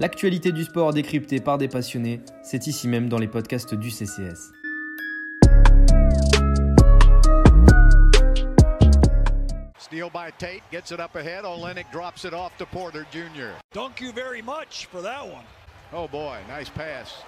L'actualité du sport décryptée par des passionnés, c'est ici même dans les podcasts du CCS. Steal by Tate, gets it up ahead. Olenek drops it off to Porter Jr. Thank you very much for that one. Oh boy, nice pass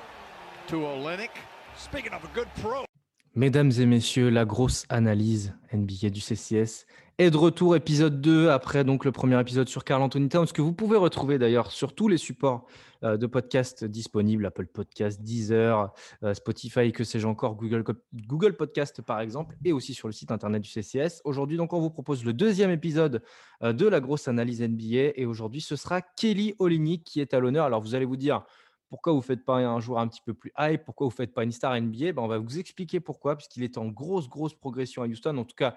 to Olenek. Speaking of a good pro. Mesdames et messieurs, la grosse analyse NBA du CCS est de retour, épisode 2, après donc le premier épisode sur Carl Anthony Towns, que vous pouvez retrouver d'ailleurs sur tous les supports euh, de podcast disponibles, Apple Podcast, Deezer, euh, Spotify, que sais-je encore, Google, Google Podcast par exemple, et aussi sur le site internet du CCS. Aujourd'hui, donc, on vous propose le deuxième épisode euh, de la grosse analyse NBA, et aujourd'hui, ce sera Kelly Olynyk qui est à l'honneur. Alors, vous allez vous dire, pourquoi vous ne faites pas un joueur un petit peu plus hype Pourquoi vous ne faites pas une star NBA ben, On va vous expliquer pourquoi, puisqu'il est en grosse, grosse progression à Houston. En tout cas,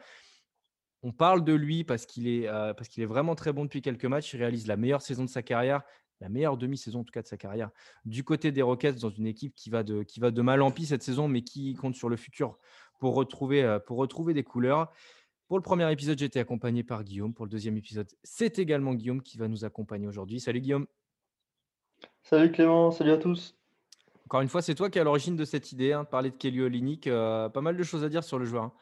on parle de lui parce qu'il est, euh, parce qu'il est vraiment très bon depuis quelques matchs. Il réalise la meilleure saison de sa carrière, la meilleure demi-saison en tout cas de sa carrière, du côté des Rockets, dans une équipe qui va de, qui va de mal en pis cette saison, mais qui compte sur le futur pour retrouver, euh, pour retrouver des couleurs. Pour le premier épisode, j'étais accompagné par Guillaume. Pour le deuxième épisode, c'est également Guillaume qui va nous accompagner aujourd'hui. Salut Guillaume. Salut Clément, salut à tous. Encore une fois, c'est toi qui es à l'origine de cette idée, hein, de parler de Kelly Olynyk. Euh, pas mal de choses à dire sur le joueur. Hein.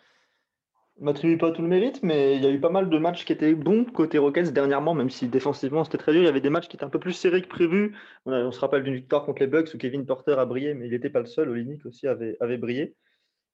Je m'attribue pas tout le mérite, mais il y a eu pas mal de matchs qui étaient bons côté Rockets dernièrement, même si défensivement c'était très dur. Il y avait des matchs qui étaient un peu plus serrés que prévu. On, se rappelle d'une victoire contre les Bucks où Kevin Porter a brillé, mais il n'était pas le seul. Olynyk aussi avait, avait brillé.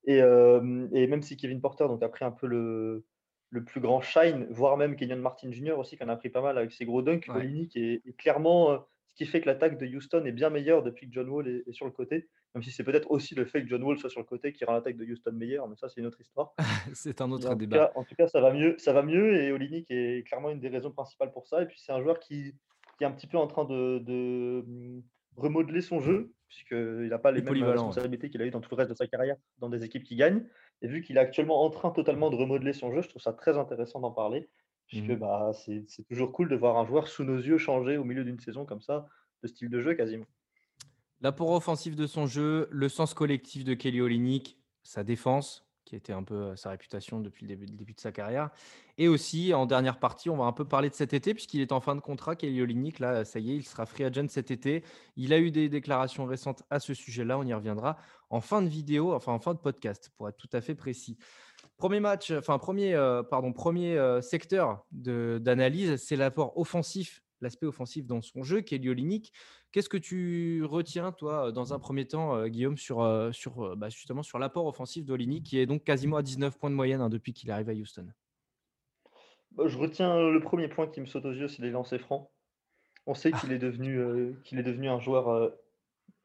Et, euh, et, même si Kevin Porter donc, a pris un peu le, le plus grand shine, voire même Kenyon Martin Jr. aussi, qui en a pris pas mal avec ses gros dunks, ouais. est, est, clairement euh, qui fait que l'attaque de Houston est bien meilleure depuis que John Wall est, sur le côté. Même si c'est peut-être aussi le fait que John Wall soit sur le côté qui rend l'attaque de Houston meilleure, mais ça c'est une autre histoire. c'est un autre en débat. Tout cas, en tout cas, ça va mieux, ça va mieux et Olinik est clairement une des raisons principales pour ça. Et puis c'est un joueur qui, qui, est un petit peu en train de, de hum, remodeler son jeu, puisqu'il n'a pas les, mêmes responsabilités qu'il a eu dans tout le reste de sa carrière dans des équipes qui gagnent. Et vu qu'il est actuellement en train totalement de remodeler son jeu, je trouve ça très intéressant d'en parler. Puisque mmh. bah, c'est toujours cool de voir un joueur sous nos yeux changer au milieu d'une saison comme ça, de style de jeu quasiment. L'apport offensif de son jeu, le sens collectif de Kelly Olynyk, sa défense, qui était un peu euh, sa réputation depuis le début, de sa carrière. Et aussi, en dernière partie, on va un peu parler de cet été, puisqu'il est en fin de contrat, Kelly Olynyk. Là, ça y est, il sera free agent cet été. Il a eu des déclarations récentes à ce sujet-là. On y reviendra en fin de vidéo, enfin en fin de podcast, pour être tout à fait précis. Premier match, enfin premier, euh, pardon, premier euh, secteur d'analyse, c'est l'apport offensif l'aspect offensif dans son jeu, Kelly Olynyk. Qu'est-ce que tu retiens, toi, dans un premier temps, euh, Guillaume, sur, euh, sur, euh, bah, sur l'apport offensif d'Olynyk, qui est donc quasiment à 19 points de moyenne hein, depuis qu'il arrive à Houston? Bah, Je retiens le premier point qui me saute aux yeux, c'est les lancers francs. On sait est, qu'il est devenu un joueur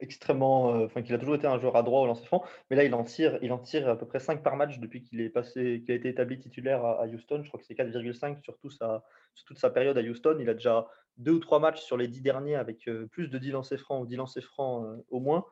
extrêmement, enfin qu'il a toujours été un joueur à droit au lancer franc, mais là il en tire, il en tire à peu près 5 par match depuis qu'il est passé, qu'il a été établi titulaire à, Houston. Je crois que c'est 4,5 sur, toute sa période à Houston. Il a déjà deux ou trois matchs sur les dix derniers avec plus de 10 lancers francs ou 10 lancers francs au moins.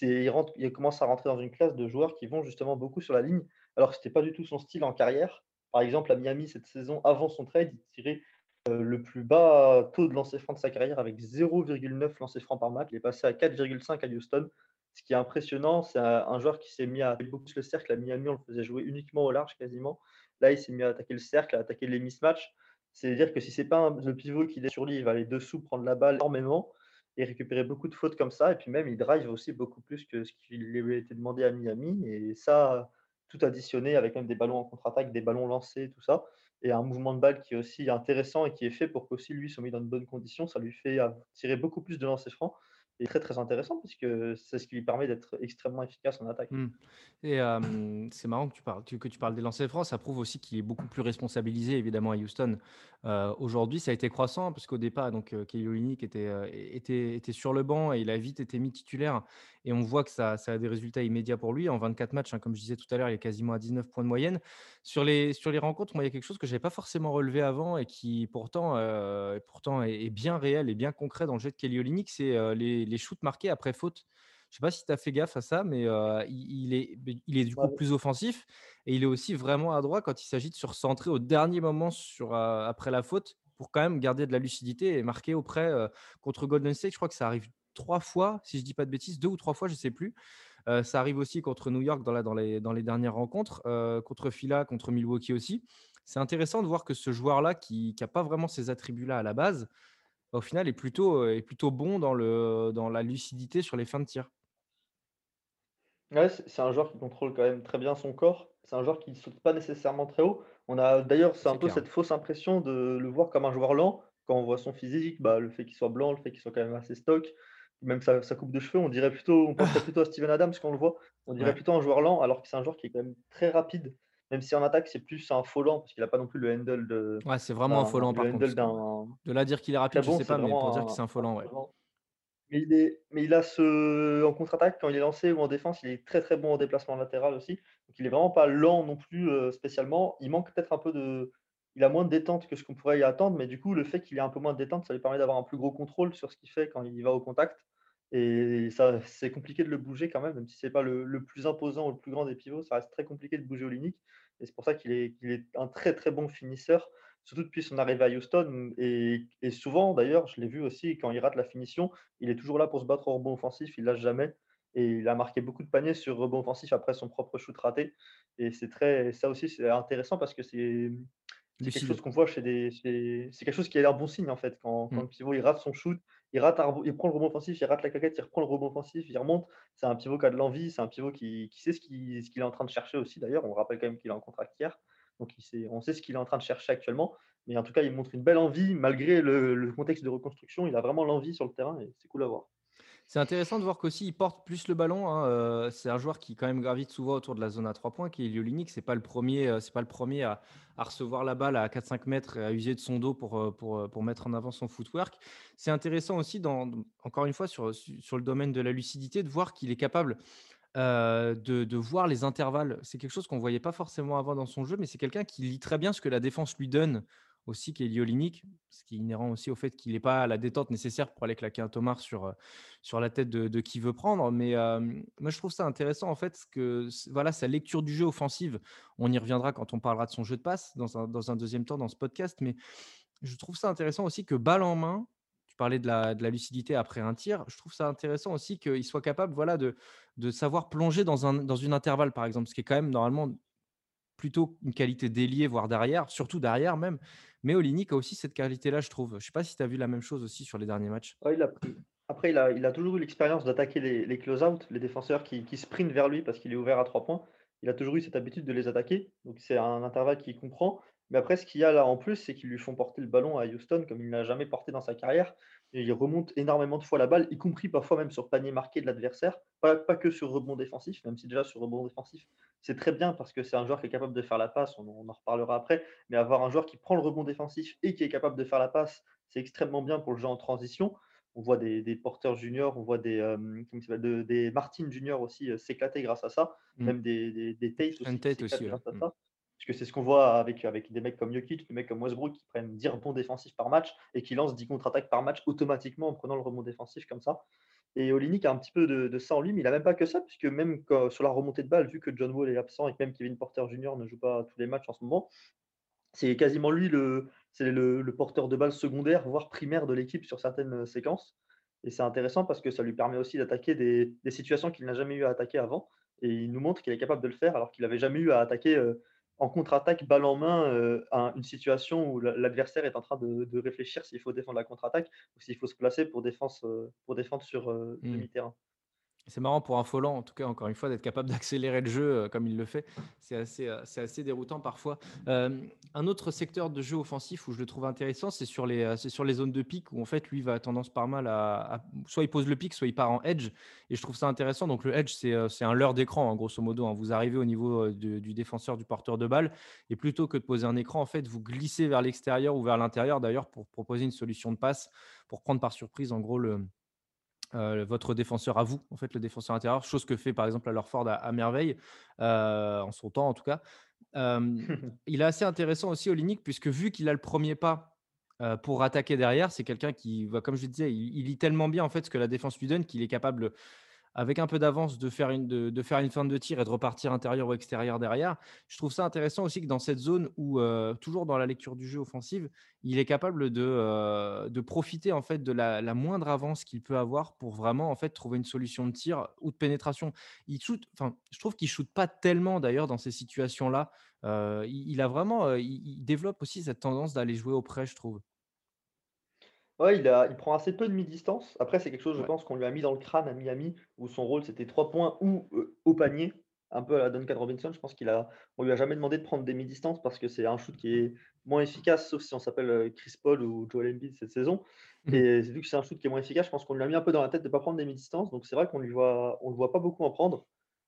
Il, il commence à rentrer dans une classe de joueurs qui vont justement beaucoup sur la ligne, alors que ce n'était pas du tout son style en carrière. Par exemple, à Miami, cette saison, avant son trade, il tirait le plus bas taux de lancer franc de sa carrière avec 0,9 lancers francs par match. Il est passé à 4,5 à Houston. Ce qui est impressionnant, c'est un joueur qui s'est mis à attaquer beaucoup le cercle. À Miami, on le faisait jouer uniquement au large quasiment. Là, il s'est mis à attaquer le cercle, à attaquer les mismatchs. C'est-à-dire que si c'est pas un, le pivot qui est sur lui, il va aller dessous, prendre la balle énormément et récupérer beaucoup de fautes comme ça. Et puis même, il drive aussi beaucoup plus que ce qui lui été demandé à Miami. Et ça, tout additionné avec même des ballons en contre-attaque, des ballons lancés, tout ça et un mouvement de balle qui est aussi intéressant et qui est fait pour qu'aussi lui soit mis dans de bonnes conditions. Ça lui fait tirer beaucoup plus de lancers francs et très très intéressant puisque c'est ce qui lui permet d'être extrêmement efficace en attaque. Mmh. Et c'est marrant que tu, parles, des lancers francs, ça prouve aussi qu'il est beaucoup plus responsabilisé évidemment à Houston. Aujourd'hui, ça a été croissant parce qu'au départ, donc Kelly Olynyk était, était, était, sur le banc et il a vite été mis titulaire et on voit que ça, ça a des résultats immédiats pour lui. En 24 matchs, hein, comme je disais tout à l'heure, il est quasiment à 19 points de moyenne. Sur les, sur les rencontres, moi, il y a quelque chose que je n'avais pas forcément relevé avant et qui pourtant, pourtant est, bien réel et bien concret dans le jeu de Kelly Olynyk, c'est les, les shoots marqués après faute. Je ne sais pas si tu as fait gaffe à ça, mais il, est, il est du coup plus offensif et il est aussi vraiment à droit quand il s'agit de se recentrer au dernier moment sur, après la faute pour quand même garder de la lucidité et marquer auprès contre Golden State. Je crois que ça arrive trois fois, si je ne dis pas de bêtises, deux ou trois fois, je ne sais plus. ça arrive aussi contre New York dans, la, dans, les, dans les dernières rencontres, contre Phila, contre Milwaukee aussi. C'est intéressant de voir que ce joueur-là, qui n'a pas vraiment ces attributs-là à la base, au final, est plutôt, est plutôt bon dans, le, dans la lucidité sur les fins de tir. Ouais, c'est un joueur qui contrôle quand même très bien son corps. C'est un joueur qui ne saute pas nécessairement très haut. On a d'ailleurs, c'est un peu cette fausse impression de le voir comme un joueur lent. Quand on voit son physique, bah, le fait qu'il soit blanc, le fait qu'il soit quand même assez stock, même sa, sa coupe de cheveux, on dirait plutôt, on penserait plutôt à Steven Adams quand on le voit. On dirait Ouais. plutôt un joueur lent, alors que c'est un joueur qui est quand même très rapide. Même si en attaque, c'est plus un faux lent, parce qu'il n'a pas non plus le handle de, Ouais, c'est vraiment un le par contre. handle De là dire qu'il est rapide, je bon. sais pas, mais pour dire que c'est un, ouais. faux lent. Mais il est mais il a ce en contre-attaque, quand il est lancé ou en défense, il est très, très bon en déplacement latéral aussi. Donc il est vraiment pas lent non plus, heu, spécialement. Il manque peut-être un peu de il a moins de détente que ce qu'on pourrait y attendre, mais du coup, le fait qu'il ait un peu moins de détente, ça lui permet d'avoir un plus gros contrôle sur ce qu'il fait quand il va au contact et ça c'est compliqué de le bouger quand même, même si c'est pas le le plus imposant ou le plus grand des pivots, ça reste très compliqué de bouger Olynyk et c'est pour ça qu'il est est un très, très bon finisseur, surtout depuis son arrivée à Houston et souvent d'ailleurs, je l'ai vu aussi quand il rate la finition, il est toujours là pour se battre au rebond offensif, il lâche jamais et il a marqué beaucoup de paniers sur rebond offensif après son propre shoot raté et c'est très ça aussi, c'est intéressant parce que c'est c'est quelque chose qu'on voit chez des chez c'est quelque chose qui est un bon signe, en fait, quand quand Mmh. le pivot, il rate son shoot, il rate un il prend le rebond offensif, il rate la claquette, il reprend le rebond offensif, il remonte. C'est un pivot qui a de l'envie, c'est un pivot qui qui sait ce qu'il est en train de chercher aussi d'ailleurs. On rappelle quand même qu'il est en contrat hier, donc il sait on sait ce qu'il est en train de chercher actuellement, mais en tout cas, il montre une belle envie malgré le le contexte de reconstruction, il a vraiment l'envie sur le terrain et c'est cool à voir. C'est intéressant de voir qu'aussi il porte plus le ballon, hein, heu, c'est un joueur qui quand même gravite souvent autour de la zone à 3 points, qui est Elio Olynyk. C'est pas le premier, er c'est pas le premier à recevoir la balle à 4-5 mètres et à user de son dos pour, heu, pour, pour mettre en avant son footwork. C'est intéressant aussi dans encore une fois sur, su sur le domaine de la lucidité, de voir qu'il est capable, de de voir les intervalles. C'est quelque chose qu'on voyait pas forcément avant dans son jeu, mais c'est quelqu'un qui lit très bien ce que la défense lui donne aussi, Kelly Olynyk, ce qui est inhérent aussi au fait qu'il ait pas la détente nécessaire pour aller claquer un tomard sur, heu, sur la tête de de qui veut prendre. Mais, moi je trouve ça intéressant en fait que voilà, sa lecture du jeu offensive, on y reviendra quand on parlera de son jeu de passe dans un dans un 2 temps dans ce podcast, mais je trouve ça intéressant aussi que balle en main, tu parlais de la de la lucidité après un tir, je trouve ça intéressant aussi qu'il soit capable, voilà, de de savoir plonger dans un dans une intervalle, par exemple, ce qui est quand même normalement plutôt une qualité d'ailier, voire d'arrière, surtout d'arrière même. Mais Olynyk a aussi cette qualité-là, je trouve. Je ne sais pas si tu as vu la même chose aussi sur les derniers matchs? Après il a toujours eu l'expérience d'attaquer les close-out, les défenseurs qui sprintent vers lui parce qu'il est ouvert à 3 points. Il a toujours eu cette habitude de les attaquer, donc c'est un intervalle qu'il comprend. Mais après ce qu'il y a là en plus, c'est qu'ils lui font porter le ballon à Houston comme il ne l'a jamais porté dans sa carrière et il remonte énormément de fois la balle, y compris parfois même sur panier marqué de l'adversaire. Pas pas que sur rebond défensif, même si déjà sur rebond défensif, c'est très bien parce que c'est un joueur qui est capable de faire la passe, on en on en reparlera après, mais avoir un joueur qui prend le rebond défensif et qui est capable de faire la passe, c'est extrêmement bien pour le jeu en transition. On voit des des porteurs juniors, on voit des? De des Martin juniors aussi, heu, s'éclater grâce à ça, Mmh. même des des des Tate aussi ouais. grâce à Mmh. ça. Parce c'est ce qu'on voit avec des mecs comme Jokic, des mecs comme Westbrook qui prennent 10 rebonds défensifs par match et qui lancent 10 contre-attaques par match automatiquement en prenant le rebond défensif comme ça. Et Olynyk a un petit peu de ça en lui, mais il a même pas que ça, puisque même sur la remontée de balle, vu que John Wall est absent et que même Kevin Porter Jr. ne joue pas tous les matchs en ce moment, c'est quasiment lui le le porteur de balle secondaire, voire primaire de l'équipe sur certaines, heu, séquences et c'est intéressant parce que ça lui permet aussi d'attaquer des situations qu'il n'a jamais eu à attaquer avant et il nous montre qu'il est capable de le faire alors qu'il avait jamais eu à attaquer, heu, en contre-attaque, balle en main, heu, un une situation où l'a l'adversaire est en train de de réfléchir s'il faut défendre la contre-attaque ou s'il faut se placer pour défense, pour défendre sur, heu, Mmh. demi-terrain. C'est marrant pour un Folland, en tout cas, encore une fois, d'être capable d'accélérer le jeu, heu, comme il le fait. C'est assez, assez déroutant parfois. Hem, un autre secteur de jeu offensif où je le trouve intéressant, c'est sur les, zones de pique où en fait, lui, va tendance pas mal à soit il pose le pic, soit il part en edge et je trouve ça intéressant. Donc le edge, c'est, un leurre d'écran, hein, grosso modo, hein. Vous arrivez au niveau, du défenseur, du porteur de balle et plutôt que de poser un écran, en fait, vous glissez vers l'extérieur ou vers l'intérieur d'ailleurs pour proposer une solution de passe, pour prendre par surprise, en gros, le Heu, votre défenseur à vous, en fait, le défenseur intérieur, chose que fait par exemple alors Ford à à merveille, heu, en son temps en tout cas. Il est assez intéressant aussi Olynyk puisque vu qu'il a le premier pas, heu, pour attaquer derrière, c'est quelqu'un qui va comme je disais, il il lit tellement bien en fait ce que la défense lui donne qu'il est capable, avec un peu d'avance de faire une de de faire une de tir et de repartir intérieur ou extérieur derrière. Je trouve ça intéressant aussi que dans cette zone où, heu, toujours dans la lecture du jeu offensive, il est capable de, heu, de profiter en fait de la moindre avance qu'il peut avoir pour vraiment en fait trouver une solution de tir ou de pénétration. Il shoot enfin, je trouve qu'il shoot pas tellement d'ailleurs dans ces situations-là. Heu, il a vraiment, il il développe aussi cette tendance d'aller jouer au près, je trouve. Ouais, il a il prend assez peu de mi-distance. Après, c'est quelque chose, je Ouais. pense, qu'on lui a mis dans le crâne à Miami, où son rôle, c'était 3 points ou, heu, au panier, un peu à la Duncan Robinson. Je pense qu'il a on lui a jamais demandé de prendre des mi-distances parce que c'est un shoot qui est moins efficace, sauf si on s'appelle, heu, Chris Paul ou Joel Embiid cette saison Mmh et vu que c'est un shoot qui est moins efficace, je pense qu'on lui a mis un peu dans la tête de ne pas prendre des mi-distances, donc c'est vrai qu'on lui voit on le voit pas beaucoup en prendre.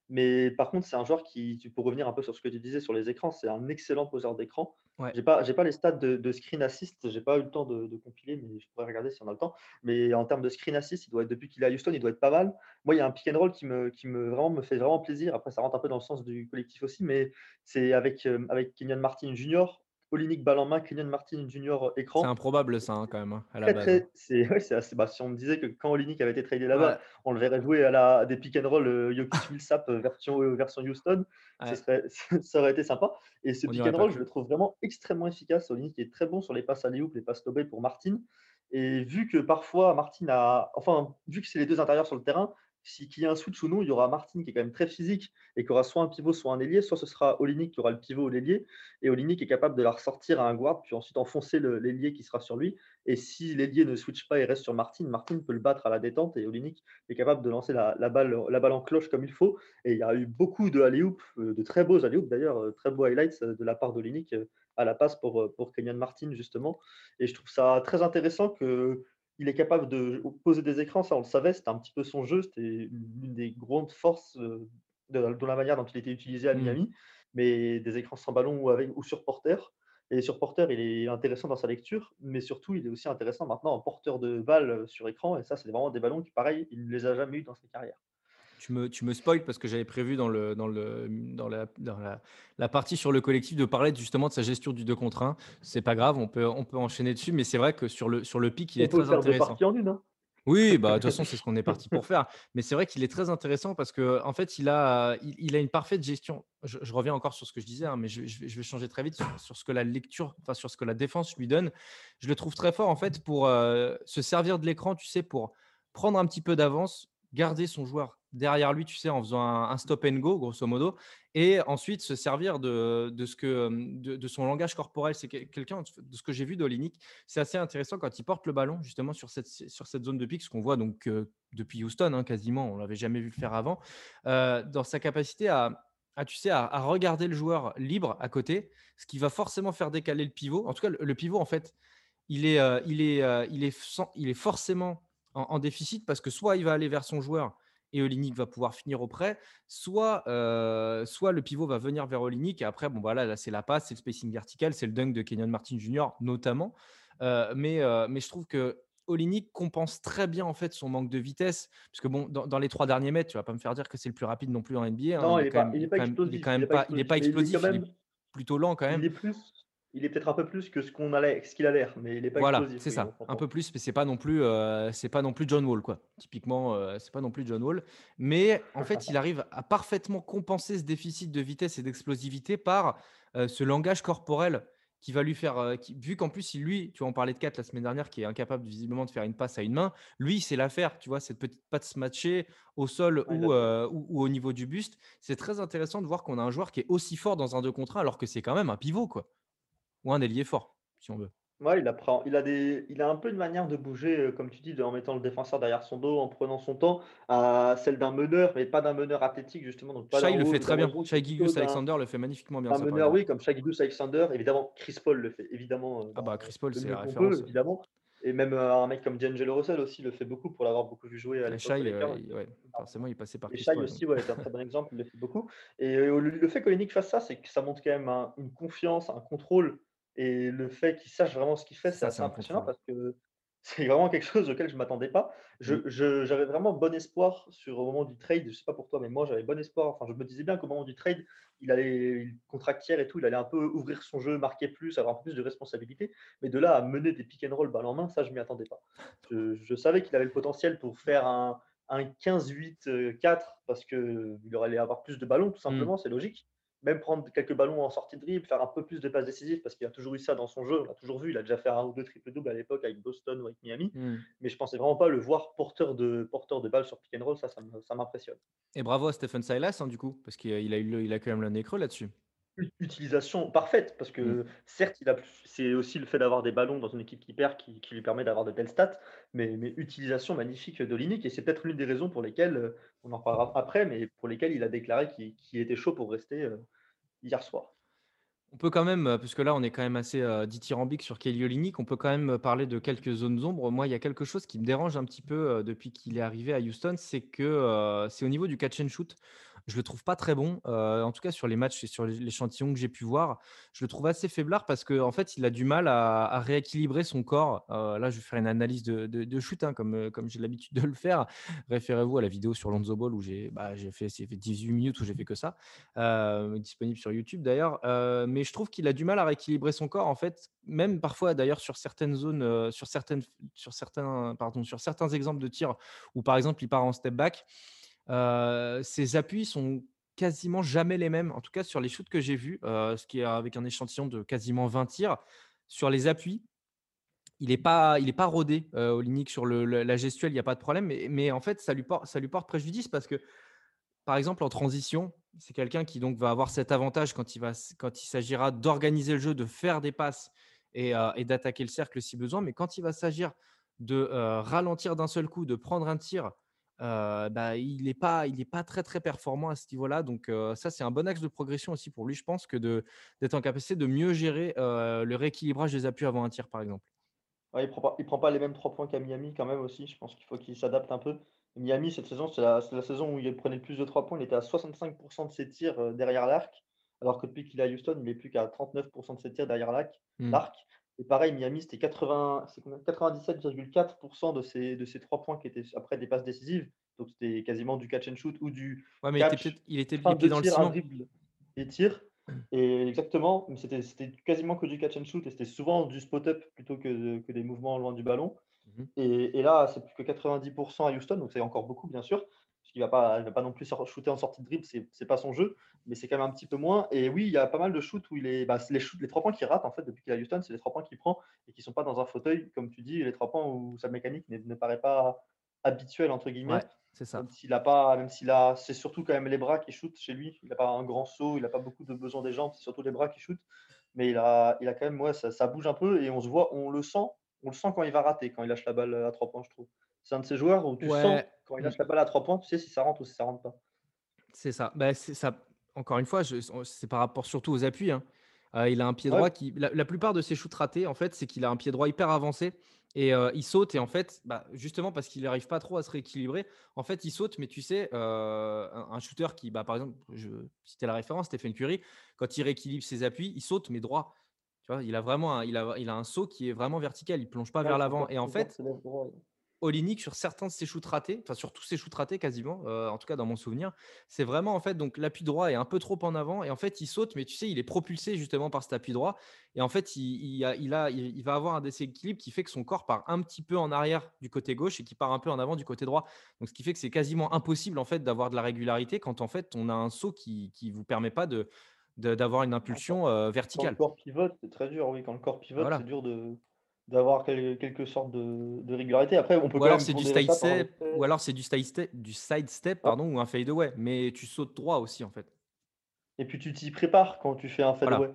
Mais par contre, c'est un joueur qui pour revenir un peu sur ce que tu disais sur les écrans, c'est un excellent poseur d'écran. Ouais. J'ai pas j'ai pas les stats de de screen assist, j'ai pas eu le temps de de compiler, mais je pourrais regarder si on a le temps. Mais en termes de screen assist, il doit être depuis qu'il est à Houston, il doit être pas mal. Moi, il y a un pick and roll qui me qui me vraiment me fait vraiment plaisir. Après, ça rentre un peu dans le sens du collectif aussi, mais c'est avec, hem, avec Kenyon Martin Jr., Olynyk balle en main, Kenyon Martin Jr. C'est écran. improbable ça, hein, quand même, hein, à la Très, base, hein. très c'est ouais, c'est assez bah, si on me disait que quand Olynyk avait été tradé Ouais, là-bas, on le verrait jouer à la à des pick and roll, heu, Jokic-Millsap, heu, version, heu, version Houston, ouais, serait ça aurait été sympa et ce on pick and roll, je le trouve vraiment extrêmement efficace. Olynyk est très bon sur les passes alley-oop, les passes lobées pour Martin et vu que parfois Martin a enfin, vu que c'est les 2 intérieurs sur le terrain, si qu'il y ait un switch ou non, il y aura Martin qui est quand même très physique et qui aura soit un pivot, soit un ailier, soit ce sera Olynyk qui aura le pivot ou l'ailier et Olynyk est capable de la ressortir à un guard, puis ensuite enfoncer l'ailier qui sera sur lui et si l'ailier ne switch pas et reste sur Martin, Martin peut le battre à la détente et Olynyk est capable de lancer la, balle, en cloche comme il faut. Et il y a eu beaucoup de alley de très beaux alley d'ailleurs, euh, très beaux highlights euh, de la part d'Olynyk euh, à la passe pour, euh, pour Kenyon Martin justement. Et je trouve ça très intéressant que il est capable de poser des écrans, ça on le savait, c'était un petit peu son jeu, c'était une des grandes forces euh, de, de la manière dont il était utilisé à Mmh. Miami, mais des écrans sans ballon ou, avec, ou sur porteur. Et sur porteur, il est intéressant dans sa lecture, mais surtout, il est aussi intéressant maintenant en porteur de balles euh, sur écran. Et ça, c'est vraiment des ballons qui, pareil, il ne les a jamais eu dans sa carrière. Tu me tu me spoil parce que j'avais prévu dans le dans le, dans la dans la la partie sur le collectif de parler justement de sa gestion du 2 contre 1. C'est pas grave, on peut on peut enchaîner dessus, mais c'est vrai que sur le sur le pic, il On est peut très faire intéressant. en une. Hein. Oui, bah, de toute façon, c'est ce qu'on est parti pour faire. Mais c'est vrai qu'il est très intéressant parce que en fait, il a, il, il a une parfaite gestion. Je, je reviens encore sur ce que je disais, hein, mais je, je vais, je vais changer très vite sur, sur ce que la lecture, enfin sur ce que la défense lui donne. Je le trouve très fort en fait pour euh, se servir de l'écran, tu sais, pour prendre un petit peu d'avance, garder son joueur derrière lui, tu sais, en faisant un, stop and go, grosso modo, et ensuite se servir de, de ce que, de, de son langage corporel. C'est quel- quelqu'un de ce que j'ai vu d'Olinik c'est assez intéressant quand il porte le ballon justement sur cette, sur cette zone de pique, ce qu'on voit donc depuis Houston hein, quasiment, on l'avait jamais vu le faire avant, dans sa capacité à, à, tu sais, à, regarder le joueur libre à côté, ce qui va forcément faire décaler le pivot. En tout cas, le, pivot, en fait, il est, il est, il est, forcément en, en déficit parce que soit il va aller vers son joueur et Olinik va pouvoir finir auprès, soit, euh, soit le pivot va venir vers Olinik et après, bon, voilà, là, c'est la passe, c'est le spacing vertical, c'est le dunk de Kenyon Martin Jr. notamment. Euh, mais, euh, mais je trouve que Olinik compense très bien en fait son manque de vitesse, parce que bon, dans, dans les trois derniers mètres, tu vas pas me faire dire que c'est le plus rapide non plus en NBA. hein, Non, il il est pas, même, il il est pas quand même, il est quand explosif. Il même est pas il est explosif, pas il explosif, il est plutôt lent quand Il même. est plus. Il est peut-être un peu plus que ce qu'on allait, ce qu'il a l'air, mais il n'est pas Voilà, explosif. c'est Oui, on ça, un peu plus, mais c'est pas non plus, euh, c'est pas non plus John Wall quoi. Typiquement, euh, c'est pas non plus John Wall, mais en fait, il arrive à parfaitement compenser ce déficit de vitesse et d'explosivité par euh, ce langage corporel qui va lui faire, euh, qui- vu qu'en plus, il, lui, tu vois, on parlait de 4 la semaine dernière, qui est incapable visiblement de faire une passe à une main, lui, il sait la faire, tu vois, cette petite passe matchée au sol Ouais, ou, ou au niveau du buste. C'est très intéressant de voir qu'on a un joueur qui est aussi fort dans un 2 contre 1 alors que c'est quand même un pivot, quoi, ou un ailier fort, si on veut. Ouais, il apprend. Il a des, il a un peu une manière de bouger, euh, comme tu dis, de- en mettant le défenseur derrière son dos, en prenant son temps, à celle d'un meneur, mais pas d'un meneur athlétique, justement, donc pas Shai le fait très bien. Shai d'un Alexander le fait magnifiquement bien, ça, par meneur, oui, comme Shai Alexander. Évidemment, Chris Paul le fait évidemment euh, Ah bah, Chris Paul, c'est la peut, référence. évidemment. Et même euh, un mec comme D'Angelo Russell aussi le fait beaucoup pour l'avoir beaucoup vu jouer à l'époque Shai, euh, ouais, forcément, il passait par Et Chris Shai aussi, ouais, est un très bon exemple, il le fait beaucoup. Et euh, le, fait qu'Olynyk fasse ça, c'est que ça montre quand même un- une confiance, un contrôle. Et le fait qu'il sache vraiment ce qu'il fait, c'est assez impressionnant parce que c'est vraiment quelque chose auquel je ne m'attendais pas. Je, Mm. je- j'avais vraiment bon espoir sur au moment du trade. Je ne sais pas pour toi, mais moi j'avais bon espoir. Enfin, je me disais bien qu'au moment du trade, il allait il contractière et tout, il allait un peu ouvrir son jeu, marquer plus, avoir un peu plus de responsabilité. Mais de là à mener des pick and roll balle en main, ça je m'y attendais pas. Je, je savais qu'il avait le potentiel pour faire un, un 15-8-4 parce qu'il aurait allé avoir plus de ballons, tout Mm. simplement, c'est logique. Même prendre quelques ballons en sortie de dribble, faire un peu plus de passes décisives parce qu'il a toujours eu ça dans son jeu. On l'a toujours vu. Il a déjà fait un ou deux triple-double à l'époque avec Boston ou avec Miami. Mm. Mais je pensais vraiment pas le voir porteur de, porteur de balles sur pick and roll. Ça, ça m'impressionne. Et bravo à Stephen Silas, hein, du coup, parce qu'il a, il a, eu il a quand même le nez creux là-dessus. Utilisation parfaite parce que Mmh. certes, il a plus c'est aussi le fait d'avoir des ballons dans une équipe qui perd qui qui lui permet d'avoir de telles stats, mais mais utilisation magnifique d'Olynyk et c'est peut-être l'une des raisons pour lesquelles, heu, on en reparlera après, mais pour lesquelles il a déclaré qu'il était chaud pour rester, heu, hier soir. On peut quand même, heu, puisque là, on est quand même assez, heu, dithyrambique sur Kelly on peut quand même, parler de quelques zones d'ombre. Moi, il y a quelque chose qui me dérange un petit peu, depuis qu'il est arrivé à Houston, c'est que, c'est au niveau du catch and shoot. Je le trouve pas très bon, en tout cas sur les matchs et sur l'é l'échantillon que j'ai pu voir. Je le trouve assez faiblard parce qu'en fait, il a du mal à rééquilibrer son corps. Là, je vais faire une analyse de de shoot, hein, comme, comme j'ai l'habitude de le faire. Référez-vous à la vidéo sur Lonzo Ball où j'ai, bah, fait fait 18 minutes où j'ai fait que ça disponible sur YouTube d'ailleurs. Mais je trouve qu'il a du mal à rééquilibrer son corps en fait, même parfois d'ailleurs sur certaines zones, heu, sur certaines sur certains pardon, sur certains exemples de tirs où par exemple il part en step back, heu, ses appuis sont quasiment jamais les mêmes. En tout cas sur les shoots que j'ai vus, heu, ce qui est avec un échantillon de quasiment 20 tirs, sur les appuis, il est pas il est pas rodé, heu, Olynyk sur la gestuelle, il y a pas de problème, mais en fait ça lui porte préjudice parce que par exemple, en transition, c'est quelqu'un qui donc va avoir cet avantage quand il va quand s'agira d'organiser le jeu, de faire des passes et heu et d'attaquer le cercle si besoin. Mais quand il va s'agir de, heu, ralentir d'un seul coup, de prendre un tir, heu, bah, il n'est pas très, très performant à ce niveau-là. Donc ça, c'est un bon axe de progression aussi pour lui, je pense que d'être en capacité de mieux gérer, le rééquilibrage des appuis avant un tir, par exemple. Il prend pas il prend pas les mêmes 3 points qu'à Miami quand même aussi, je pense qu'il faut qu'il s'adapte un peu. Miami cette saison, c'est la saison où il prenait le plus de 3 points, il était à 65% de ses tirs, heu, derrière l'arc, alors que depuis qu'il est à Houston, il est plus qu'à 39% de ses tirs derrière l'arc Mmh. l'arc et pareil Miami, c'était 80 c'est combien? 97,4 de ses de ses 3 points qui étaient après des passes décisives, donc c'était quasiment du catch and shoot ou du Ouais, mais il était il était de dans le tir, un ciment. dribble et exactement, c'était c'était quasiment que du catch and shoot et c'était souvent du spot up plutôt que que des mouvements loin du ballon. Mmh mh. Et et là, c'est plus que 90% à Houston, donc c'est encore beaucoup bien sûr, parce qu'il va pas il va pas non plus shooter en sortie de dribble, c'est c'est pas son jeu, mais c'est quand même un petit peu moins et oui, il y a pas mal de shoots où il est bah, les shoots les 3 points qu'il rate en fait depuis qu'il est à Houston, c'est les 3 points qu'il prend et qui sont pas dans un fauteuil comme tu dis, les 3 points où sa mécanique n'est ne paraît pas «habituelle» entre Ouais, guillemets, c'est ça. même s'il a pas même s'il a c'est surtout quand même les bras qui shootent chez lui. Il a pas un grand saut, il a pas beaucoup de besoin des jambes, c'est surtout les bras qui shootent, mais il a il a quand même ouais, ça ça bouge un peu et on se voit on le sent on le sent quand il va rater, quand il lâche la balle, à 3 points, je trouve. C'est un de ces joueurs où tu sens quand il Mmh. lâche la balle à 3 points, tu sais si ça rentre ou si ça rentre pas. C'est ça. Bah, c'est ça encore une fois, c'est par rapport surtout aux appuis, hein. Heu, il a un pied Ouais, droit qui la la plupart de ses shoots ratés, en fait, c'est qu'il a un pied droit hyper avancé et heu, il saute et en fait, bah, justement parce qu'il n'arrive pas trop à se rééquilibrer, en fait, il saute, mais tu sais, un un shooter qui, bah, par exemple, je citais la référence, Stephen Curry, quand il rééquilibre ses appuis, il saute mais droit. Tu vois? Il a vraiment un il a il a un saut qui est vraiment vertical, il plonge pas ouais, vers l'avant et en fait. Olynyk sur certains de ses shoots ratés, enfin sur tous ses shoots ratés quasiment, heu, en tout cas dans mon souvenir, c'est vraiment en fait donc l'appui droit est un peu trop en avant et en fait il saute, mais tu sais, il est propulsé justement par cet appui droit et en fait il il a il a il va avoir un déséquilibre qui fait que son corps part un petit peu en arrière du côté gauche et qui part un peu en avant du côté droit. Donc ce qui fait que c'est quasiment impossible en fait d'avoir de la régularité quand en fait on a un saut qui qui vous permet pas de d'avoir une impulsion, heu, quand le verticale. corps pivote, c'est très dur, oui, quand le corps pivote, c'est dur de d'avoir quel quelque sorte de de régularité. Après, on peut Ou alors c'est du side step ou alors c'est du side step du side step pardon ou un fade away, mais tu sautes droit aussi en fait. Et puis tu t'y prépares quand tu fais un Voilà. fadeaway.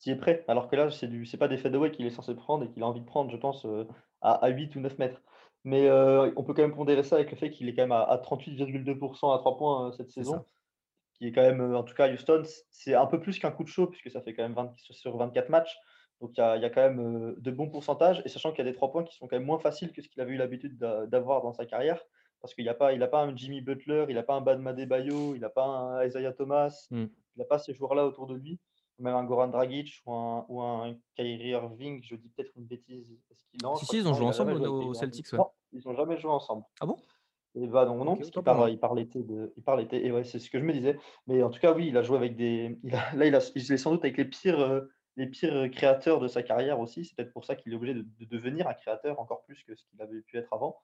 Tu y es prêt. Alors que là, c'est du c'est pas des fadeaway qu'il est censé prendre et qu'il a envie de prendre, je pense, heu, à à 8 ou 9 mètres. Mais, heu, on peut quand même pondérer ça avec le fait qu'il est quand même à à 38,2 à 3 points, cette ça. Qui est quand même, heu, en tout cas Houston, c'est un peu plus qu'un coup de chaud puisque ça fait quand même 20 sur sur 24 matchs. Donc il y a il y a quand même, heu, de bons pourcentages et sachant qu'il y a des 3 points qui sont quand même moins faciles que ce qu'il avait eu l'habitude d'a d'avoir dans sa carrière. Parce qu'il y a pas il a pas un Jimmy Butler, il a pas un Bam Adebayo, il a pas un Isaiah Thomas. Mmh. Il n'a pas ces joueurs-là autour de lui, même un Goran Dragic ou un ou un Kyrie Irving, je dis peut-être une bêtise, est-ce qu'il non, Si, ils ont joué ensemble aux. Celtics, ouais. Non, ils ont jamais joué ensemble Ah bon? Et bah, non, non, parce qu'il part, moi. il part l'été de il part l'été et ouais, c'est ce que je me disais. Mais en tout cas, oui, il a joué avec des il a là, il a il est sans doute avec les pires, heu, les pires, heu, créateurs de sa carrière aussi. C'est peut-être pour ça qu'il est obligé de de devenir un créateur encore plus que ce qu'il avait pu être avant.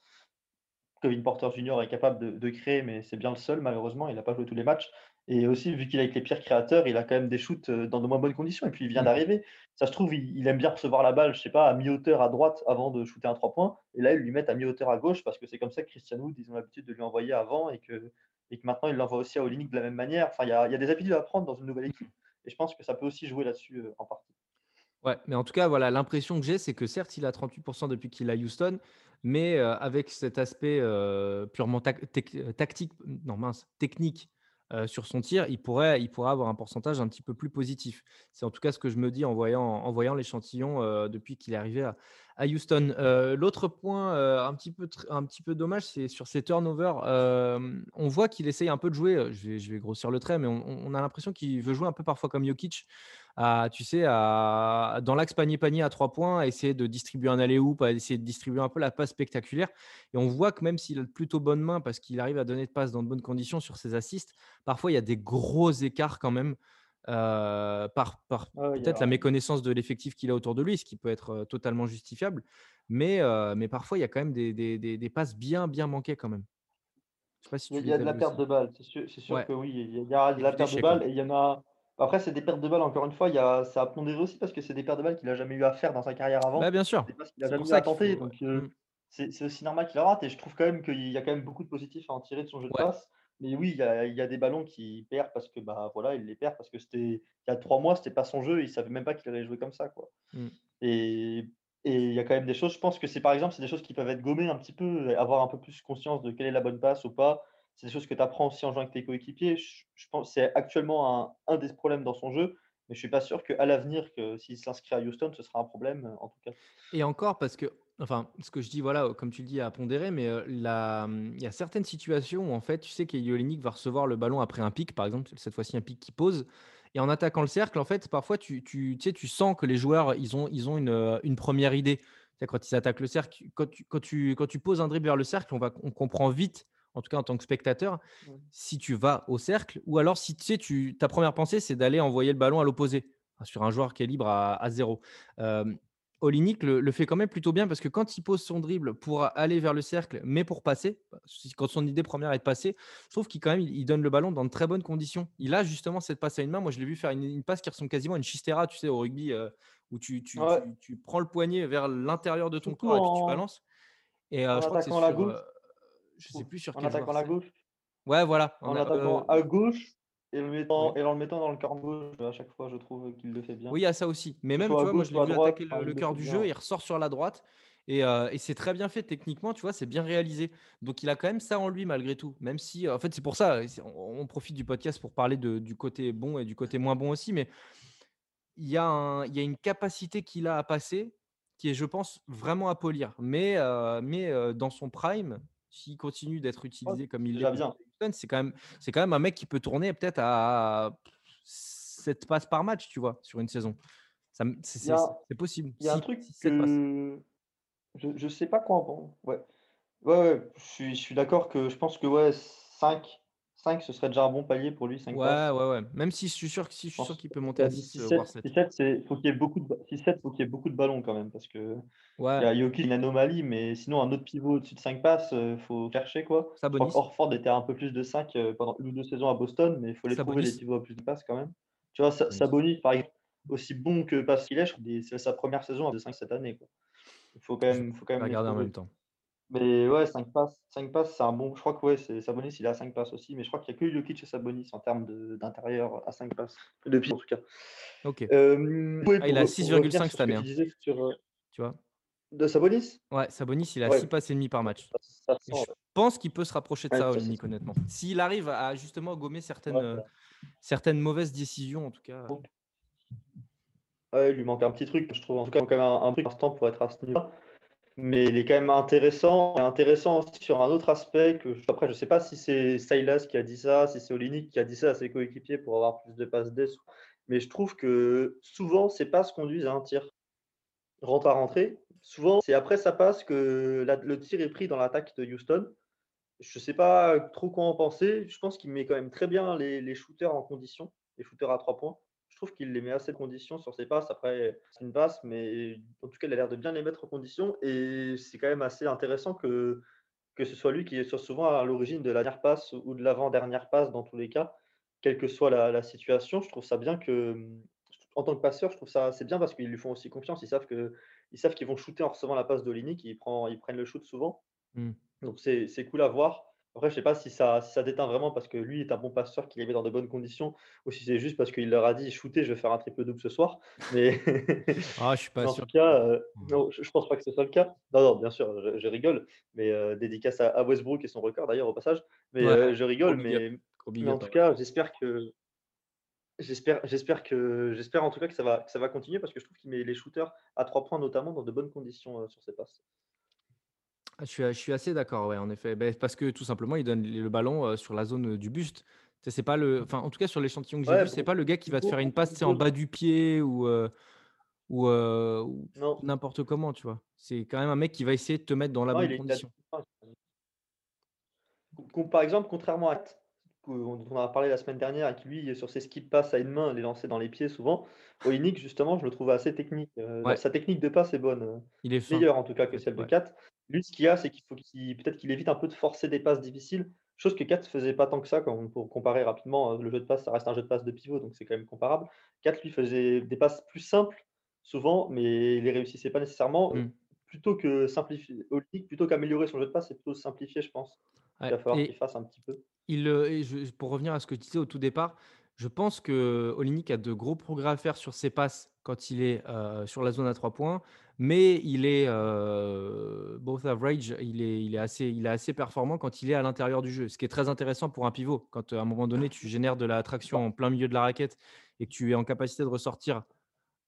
Kevin Porter Junior est capable de de créer, mais c'est bien le seul malheureusement, il n'a pas joué tous les matchs et aussi vu qu'il est avec les pires créateurs, il a quand même des shoots, heu, dans de moins bonnes conditions et puis il vient Mmh. d'arriver. Ça se trouve, il il aime bien recevoir la balle, je sais pas, à mi-hauteur à droite avant de shooter un 3 points et là, ils lui mettent à mi-hauteur à gauche parce que c'est comme ça que Christian Wood, ils ont l'habitude de lui envoyer avant et que et que maintenant ils l'envoient aussi à Olynyk de la même manière. Enfin, il y a il y a des habitudes à prendre dans une nouvelle équipe Et je pense que ça peut aussi jouer là-dessus en partie. Ouais, mais en tout cas, voilà, l'impression que j'ai, c'est que certes, il a 38% depuis qu'il est à Houston, mais avec cet aspect purement tactique, non mince, technique sur son tir, il pourrait, avoir un pourcentage un petit peu plus positif. C'est en tout cas ce que je me dis en voyant, l'échantillon depuis qu'il est arrivé à, Houston. L'autre point un, petit peu, dommage, c'est sur ses turnovers. on voit qu'il essaye un peu de jouer, je vais, je vais grossir le trait, mais on, on a l'impression qu'il veut jouer un peu parfois comme Jokic tu sais, à, dans l'axe panier-panier à trois points, à essayer de distribuer un aller-oop, à essayer de distribuer un peu la passe spectaculaire. Et on voit que même s'il a plutôt bonne main parce qu'il arrive à donner de passes dans de bonnes conditions sur ses assists, parfois il y a des gros écarts quand même. Euh, par, par peut-être la méconnaissance de l'effectif qu'il a autour de lui, ce qui peut être euh, totalement justifiable. Mais, euh, mais parfois, il y a quand même des, des, des, passes bien, bien manquées quand même. Je sais pas si il y a, de la perte de balles, c'est sûr, sûr que oui. Il y a de la perte de balles et il y en a, après, c'est des pertes de balles, encore une fois, il y a, ça a pondéré aussi parce que c'est des pertes de balles qu'il n'a jamais eu à faire dans sa carrière avant. Bah, bien sûr. C'est parce qu'il a jamais eu à tenter. Donc, euh, mmh. c'est aussi normal qu'il la rate. Et je trouve quand même qu'il y a quand même beaucoup de positifs à en tirer de son jeu de passe. Mais oui, il y, a, il y, a, des ballons qui perd parce que bah voilà, il les perd parce que c'était il y a trois mois, c'était pas son jeu, il savait même pas qu'il allait jouer comme ça quoi. Mmh. Et, et il y a quand même des choses, je pense que c'est par exemple, c'est des choses qui peuvent être gommées un petit peu, avoir un peu plus conscience de quelle est la bonne passe ou pas. C'est des choses que tu apprends aussi en jouant avec tes coéquipiers. Je, je pense c'est actuellement un, un des problèmes dans son jeu mais je suis pas sûr qu'à l'avenir, que s'il s'inscrit à Houston, ce sera un problème, euh, en tout cas. Et encore, parce que, enfin, ce que je dis, voilà, comme tu le dis, à pondérer, mais euh, il y a certaines situations où, en fait, tu sais qu'Elionic va recevoir le ballon après un pic, par exemple, cette fois-ci un pic qui pose. Et en attaquant le cercle, en fait, parfois, tu, tu, sais, tu sens que les joueurs, ils ont, ils ont une, euh, une première idée. Quand ils attaquent le cercle, quand tu, quand tu, quand tu poses un dribble vers le cercle, on, va, on comprend vite en tout cas en tant que spectateur, si tu vas au cercle, ou alors si tu sais, tu, ta première pensée, c'est d'aller envoyer le ballon à l'opposé, sur un joueur qui est libre à, zéro. Euh, le, fait quand même plutôt bien parce que quand il pose son dribble pour aller vers le cercle, mais pour passer, quand son idée première est de passer, je trouve qu'il quand même il, donne le ballon dans de très bonnes conditions. Il a justement cette passe à une main. Moi, je l'ai vu faire une, passe qui ressemble quasiment à une chistera, tu sais, au rugby, euh, où tu, tu, prends le poignet vers l'intérieur de ton corps et puis tu balances. Et euh, je crois que c'est. Je sais plus sur en attaquant la gauche. Ouais, voilà. En, attaquant à gauche et, le mettant, et en le mettant dans le cœur gauche, à chaque fois, je trouve qu'il le fait bien. Oui, il y a ça aussi. Mais même, tu vois, moi, je l'ai vu attaquer le, cœur du jeu, il ressort sur la droite. Et, et c'est très bien fait techniquement, tu vois, c'est bien réalisé. Donc il a quand même ça en lui malgré tout. Même si, en fait, c'est pour ça, on, profite du podcast pour parler de, du côté bon et du côté moins bon aussi. Mais il y, a un, il y a une capacité qu'il a à passer qui est, je pense, vraiment à polir. Mais, mais dans son prime, s'il continue d'être utilisé comme il l'est, c'est quand, même, c'est quand même un mec qui peut tourner peut-être à 7 passes par match, tu vois, sur une saison. Ça, c'est, possible. Il y a un truc que je, je sais pas quoi en Ouais. Ouais, ouais, je suis, je suis d'accord que je pense que ouais, 5, 5, ce serait déjà un bon palier pour lui. 5 ouais, ouais, ouais. Même si je suis sûr, si je suis sûr qu'il peut monter à 6, 7, 7. 7 faut qu'il y ait beaucoup de 6, 7, faut qu'il y ait beaucoup de ballons quand même. Parce que ouais. il y a Yoki, une anomalie, mais sinon, un autre pivot au-dessus de 5 passes, il euh, faut chercher quoi. Sabonis. Orford était un peu plus de 5 euh, pendant une ou deux saisons à Boston, mais il faut les trouver les pivots à plus de passes quand même. Tu vois, Sabonis, par exemple, aussi bon que parce qu'il est, c'est sa première saison de 5 cette année. Quoi. Il faut quand même. Faut quand même regarder en même temps. Mais ouais, 5 passes, 5 passes, c'est un bon. Je crois que ouais, c'est Sabonis, il a 5 passes aussi, mais je crois qu'il n'y a que Jokic et Sabonis en termes d'intérieur à 5 passes. Depuis, en tout cas. Ok. Euh, ah, il a 6,5 cette année. Hein. Sur, euh, tu vois? De Sabonis? Ouais, Sabonis, il a 6 passes et demi par match. je pense qu'il peut se rapprocher de ça, Olinik, honnêtement. S'il arrive à justement gommer certaines, euh, certaines mauvaises décisions, en tout cas. Ouais, il lui manque un petit truc, je trouve. En tout cas, quand même un, un truc pour être à ce niveau mais il est quand même intéressant. intéressant sur un autre aspect que après, je ne sais pas si c'est Silas qui a dit ça, si c'est Olinik qui a dit ça à ses coéquipiers pour avoir plus de passes D, mais je trouve que souvent, ces passes conduisent à un tir. Rentre à rentrer. Souvent, c'est après sa passe que le tir est pris dans l'attaque de Houston. Je ne sais pas trop quoi en penser. Je pense qu'il met quand même très bien les, les shooters en condition, les shooters à trois points trouve qu'il les met assez de conditions sur ses passes. Après, c'est une passe, mais en tout cas, il a l'air de bien les mettre en condition. Et c'est quand même assez intéressant que, que ce soit lui qui soit souvent à l'origine de la dernière passe ou de l'avant-dernière passe dans tous les cas, quelle que soit la, situation. Je trouve ça bien que, en tant que passeur, je trouve ça c'est bien parce qu'ils lui font aussi confiance. Ils savent que ils savent qu'ils vont shooter en recevant la passe d'Olini, qu'ils prennent, ils prennent le shoot souvent. Mmh. Donc c'est cool à voir. Après, je sais pas si ça si ça déteint vraiment parce que lui est un bon passeur, qu'il les met dans de bonnes conditions, ou si c'est juste parce qu'il leur a dit: «Shootez, je vais faire un triple double ce soir». Mais Ah, je suis pas en sûr. tout cas, heu, Mmh. non, je je pense pas que ce soit le cas. Non, non, bien sûr, je je rigole, mais heu, dédicace à à Westbrook et son record d'ailleurs au passage. Mais Ouais, heu, je rigole, mais en tout cas, j'espère que j'espère j'espère que j'espère en tout cas que ça va que ça va continuer parce que je trouve qu'il met les shooters à 3 points notamment dans de bonnes conditions, sur ses passes. Ah, je suis a je suis assez d'accord, ouais, en effet. Parce que tout simplement, il donne le ballon, sur la zone, du buste. C'est pas le enfin, en tout cas, sur l'échantillon que j'ai Ouais, vu, c'est pas le gars qui va te faire une passe, en bas du pied ou, ou, n'importe comment, tu vois? C'est quand même un mec qui va essayer de te mettre dans la non, bonne condition. Par exemple, contrairement à dont on a parlé la semaine dernière et qui lui, sur ses skip pass à une main, les lançait dans les pieds souvent, Olynyk justement, je le trouve assez technique, Ouais, sa technique de passe est bonne, heu, il est fin, meilleure en tout cas que celle de. Kat. Lui, ce qu'il y a, c'est qu'il faut qu'il peut-être qu'il évite un peu de forcer des passes difficiles, chose que Kat faisait pas tant que ça quand pour comparer rapidement, heu, le jeu de passe, ça reste un jeu de passe de pivot, donc c'est quand même comparable. Kat, lui, faisait des passes plus simples, souvent, mais il les réussissait pas nécessairement, Mmh. plutôt que simplifier plutôt qu'améliorer son jeu de passe, c'est plutôt simplifier, je pense, Ouais va falloir qu'il fasse un petit peu. Je pour revenir à ce que tu disais au tout départ, je pense que Olynyk a de gros progrès à faire sur ses passes quand il est, heu, sur la zone à 3 points, mais il est, heu, both average, il est assez performant quand il est à l'intérieur du jeu. Ce qui est très intéressant pour un pivot. Quand, à un moment donné, tu génères de la traction en plein milieu de la raquette et que tu es en capacité de ressortir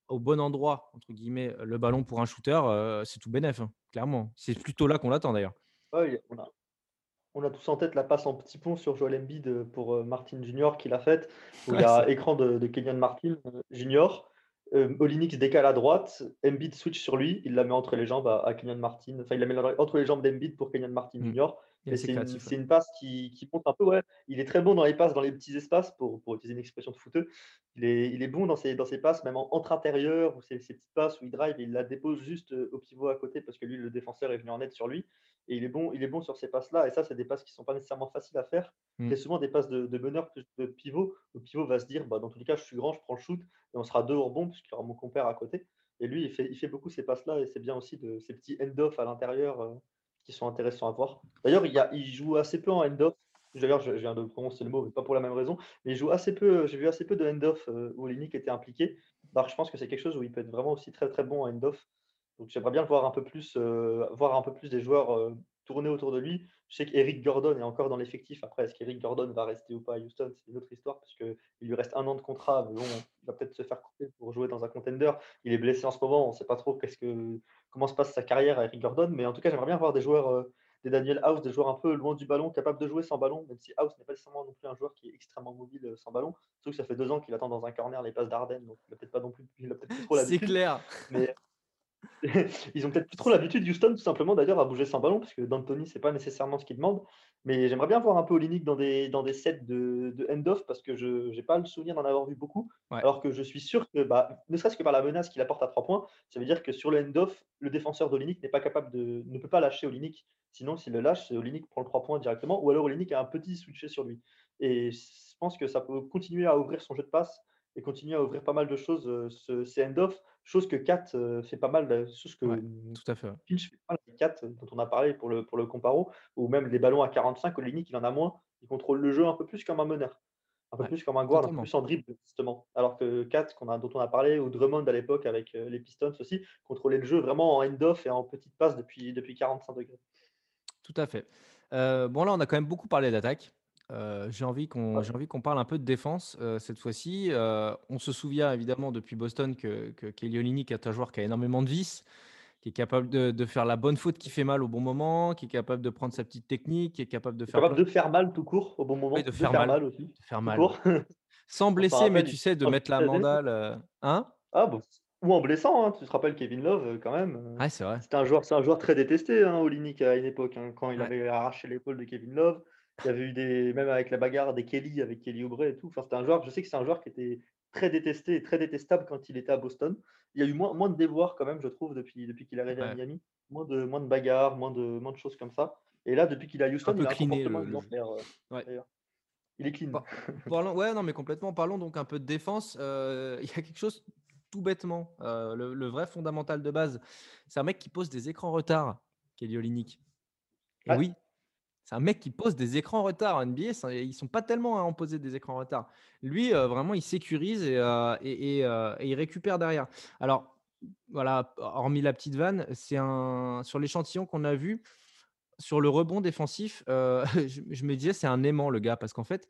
«au bon endroit» entre guillemets, le ballon pour un shooter, c'est tout bénef, hein, clairement. C'est plutôt là qu'on l'attend d'ailleurs. Ouais, on a on a tous en tête la passe en petit pont sur Joel Embiid, heu, pour, heu, Martin Junior qu'il a faite, où il y a écran de de Kenyon Martin, heu, junior, Olynyk se décale à droite, Embiid switch sur lui, il la met entre les jambes à à Kenyon Martin, enfin il la met entre les jambes d'Embiid pour Kenyon Martin mmh, Junior. C'est une ouais. passe qui qui un peu ouais, il est très bon dans les passes dans les petits espaces pour pour utiliser une expression de footeux. Il est il est bon dans ses dans ses passes même en entre intérieurs ou ces ces petites passes où il drive et il la dépose juste, au pivot à côté parce que lui le défenseur est venu en aide sur lui et il est bon il est bon sur ces passes-là et ça, c'est des passes qui sont pas nécessairement faciles à faire. Mmh, C'est souvent des passes de de meneur plus de pivot. Le pivot va se dire: «Bah, dans tous les cas, je suis grand, je prends le shoot et on sera 2 au rebond puisqu'il y aura mon compère à côté» et lui, il fait il fait beaucoup ces passes-là et c'est bien aussi de ces petits end-off à l'intérieur, heu, qui sont intéressants à voir. D'ailleurs, il y a il joue assez peu en end-off. D'ailleurs, je je viens de prononcer le mot, mais pas pour la même raison, mais il joue assez peu, j'ai vu assez peu de end-off, heu, où Olynyk était impliqué. Alors je pense que c'est quelque chose où il peut être vraiment aussi très, très bon en end-off. Donc j'aimerais bien le voir un peu plus, heu, voir un peu plus des joueurs, heu, tourner autour de lui. Je sais qu'Eric Gordon est encore dans l'effectif. Après, est-ce qu'Eric Gordon va rester ou pas à Houston? C'est une autre histoire parce qu'il lui reste un an de contrat, mais bon, il va peut-être se faire couper pour jouer dans un contender. Il est blessé en ce moment, on ne sait pas trop qu'est-ce que comment se passe sa carrière à Eric Gordon, mais en tout cas, j'aimerais bien voir des joueurs, heu, des Daniel House, des joueurs un peu loin du ballon, capables de jouer sans ballon, même si House n'est pas nécessairement non plus un joueur qui est extrêmement mobile, sans ballon. Surtout que ça fait 2 ans qu'il attend dans un corner les passes d'Arden, donc il a peut-être pas non plus il a peut-être trop c'est l'habitude, clair. mais Ils ont peut-être plus trop l'habitude, Houston, tout simplement, d'ailleurs, à bouger sans ballon, parce que D'Antoni, c'est pas nécessairement ce qu'il demande. Mais j'aimerais bien voir un peu Olynyk dans des, dans des sets de, de end-off, parce que je n'ai pas le souvenir d'en avoir vu beaucoup. Ouais, Alors que je suis sûr que, bah, ne serait-ce que par la menace qu'il apporte à 3 points, ça veut dire que sur le end-off, le défenseur d'Olynyk n'est pas capable de, ne peut pas lâcher Olynyk. Sinon, s'il le lâche, Olynyk prend le 3 points directement, ou alors Olynyk a un petit switché sur lui. Et je pense que ça peut continuer à ouvrir son jeu de passe et continuer à ouvrir pas mal de choses, euh, ce- ces end-off Chose que Kat, heu, fait pas mal, de chose que, ouais, tout à fait. Finch fait pas mal Kat, dont on a parlé pour le pour le comparo, ou même les ballons à 45, Olynyk, il en a moins. Il contrôle le jeu un peu plus comme un meneur, un peu Ouais, plus comme un guard, un peu totalement. plus en dribble, justement. Alors que Kat, qu'on a dont on a parlé, ou Drummond à l'époque avec, les Pistons aussi, contrôlait le jeu vraiment en end-off et en petites passes depuis depuis 45°. Tout à fait. Bon là, on a quand même beaucoup parlé d'attaque. Heu, j'ai envie qu'on Ouais, j'ai envie qu'on parle un peu de défense, heu, cette fois-ci. Heu, on se souvient évidemment depuis Boston que que Kelly Olynyk est un joueur qui a énormément de vices, qui est capable de de faire la bonne faute qui fait mal au bon moment, qui est capable de prendre sa petite technique, qui est capable de est faire plein capable de faire mal tout court, au bon oui, moment, de de faire faire mal, mal aussi, de faire mal. Sans blesser, mais rappelle, tu sais, de mettre la mandale, hein? Ah bon, ou en blessant, hein. Tu te rappelles Kevin Love, quand même, Ouais, c'est vrai. c'était un joueur c'est un joueur très détesté, hein, Olynyk à une époque, hein, quand il Ouais, avait arraché l'épaule de Kevin Love. Il y avait eu des même avec la bagarre des Kelly, avec Kelly Oubre et tout. Enfin, c'était un joueur je sais que c'est un joueur qui était très détesté et très détestable quand il était à Boston. Il y a eu moins moins de déboires quand même, je trouve, depuis depuis qu'il est arrivé à. Miami. Moins de moins de bagarres, moins de moins de choses comme ça. Et là, depuis qu'il est à Houston, il a un comportement le Ouais. d'ailleurs. Il est clean. Pa parlons ouais, non, mais complètement. Parlons donc un peu de défense. Heu, il y a quelque chose tout bêtement, heu, le le vrai fondamental de base, c'est un mec qui pose des écrans retard, Kelly Olynyk et oui, c'est un mec qui pose des écrans en retard en NBA. Ils sont pas tellement à en poser des écrans en retard. Lui, euh, vraiment, il sécurise et, euh, et- et, euh, et il récupère derrière. Alors, voilà, hormis la petite vanne, c'est un sur l'échantillon qu'on a vu sur le rebond défensif. je, je me disais, c'est un aimant le gars parce qu'en fait,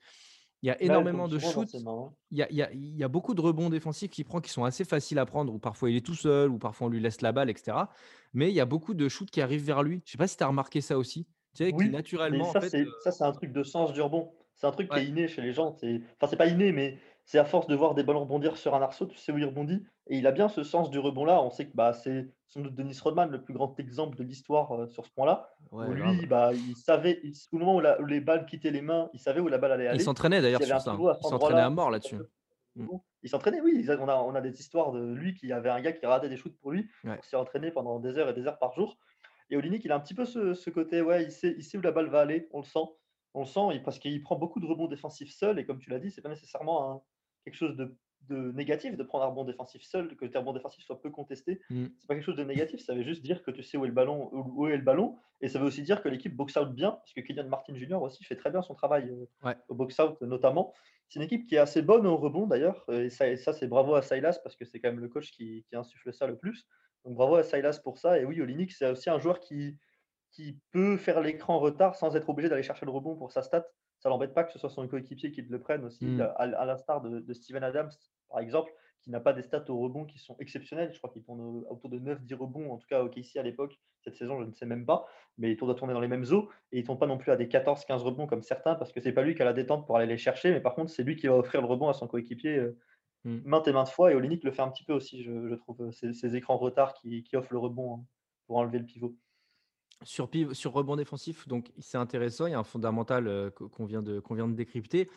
il y a énormément de shoots hein. il y a, il y a- il y a beaucoup de rebonds défensifs qu'il prend qui sont assez faciles à prendre, ou parfois il est tout seul, ou parfois on lui laisse la balle, etc. Mais il y a beaucoup de shoots qui arrivent vers lui. Je sais pas si tu as remarqué ça aussi. Tu sais, qui Oui, mais naturellement, en ça, fait. c'est euh, ça, c'est un truc de sens du rebond. C'est un truc qui est inné chez les gens. Enfin, c'est pas inné, mais c'est à force de voir des ballons rebondir sur un arceau, tu sais où il rebondit. Et il a bien ce sens du rebond-là. On sait que bah, c'est sans doute Dennis Rodman, le plus grand exemple de l'histoire euh, sur ce point-là. Ouais, lui, grave. bah, il savait, il- au moment où, la- où les balles quittaient les mains, il savait où la balle allait Et il aller. s'entraînait d'ailleurs sur ça. hein. Il s'entraînait à mort là-dessus. Mm. il s'entraînait, oui. On a, on a des histoires de lui qui avait un gars qui ratait des shoots pour lui, Ouais. pour s'y entraîner pendant des heures et des heures par jour. Et Olinik, il a un petit peu ce, ce côté, ouais, il sait, il sait où la balle va aller, on le sent. On le sent parce qu'il prend beaucoup de rebonds défensifs seul. Et comme tu l'as dit, c'est pas nécessairement un- quelque chose de, de négatif de prendre un rebond défensif seul, que tes rebonds défensifs soient peu contestés. Mm. C'est pas quelque chose de négatif, ça veut juste dire que tu sais où est le ballon, où où est le ballon. Et ça veut aussi dire que l'équipe box out bien, parce que Kylian Martin Jr. aussi fait très bien son travail euh, Ouais. au box out notamment. C'est une équipe qui est assez bonne au rebond d'ailleurs, et ça, c'est bravo à Silas parce que c'est quand même le coach qui, qui insuffle ça le plus. Donc bravo à Silas pour ça. Et oui, Olinik, c'est aussi un joueur qui, qui peut faire l'écran en retard sans être obligé d'aller chercher le rebond pour sa stat. Ça l'embête pas que ce soit son coéquipier qui le prenne aussi, Mm. à, à l'instar de, de Steven Adams, par exemple, qui n'a pas des stats au rebond qui sont exceptionnelles. Je crois qu'il tourne au- autour de 9-10 rebonds, en tout cas au KC à l'époque. Cette saison, je ne sais même pas, mais il doit tourner dans les mêmes eaux. Et il ne tourne pas non plus à des 14-15 rebonds comme certains, parce que c'est pas lui qui a la détente pour aller les chercher, mais par contre, c'est lui qui va offrir le rebond à son coéquipier euh, Mm. maintes et maintes fois. Et Olinik le fait un petit peu aussi, je, je trouve, euh, ces, ces écrans retard qui, qui offrent le rebond hein, pour enlever le pivot. Sur, piv- sur rebond défensif, donc c'est intéressant. Il y a un fondamental euh, qu- qu'on vient, de- vient de décrypter.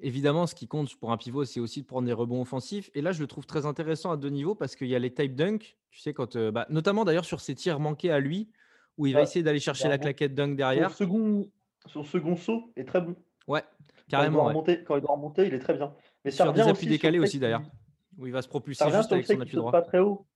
Évidemment, ce qui compte pour un pivot, c'est aussi de prendre des rebonds offensifs. Et là, je le trouve très intéressant à deux niveaux parce qu'il y a les type dunk, tu sais, quand, euh, bah, notamment d'ailleurs sur ses tirs manqués à lui, où il va essayer d'aller chercher la bon- claquette dunk Son derrière. second, son second saut est très bon. Ouais, Quand il, carrément. doit ouais. remonter, quand il doit remonter, il est très bien. Mais ça Sur des appuis décalés aussi d'ailleurs, où il va se propulser juste avec son appui droit. pas très haut.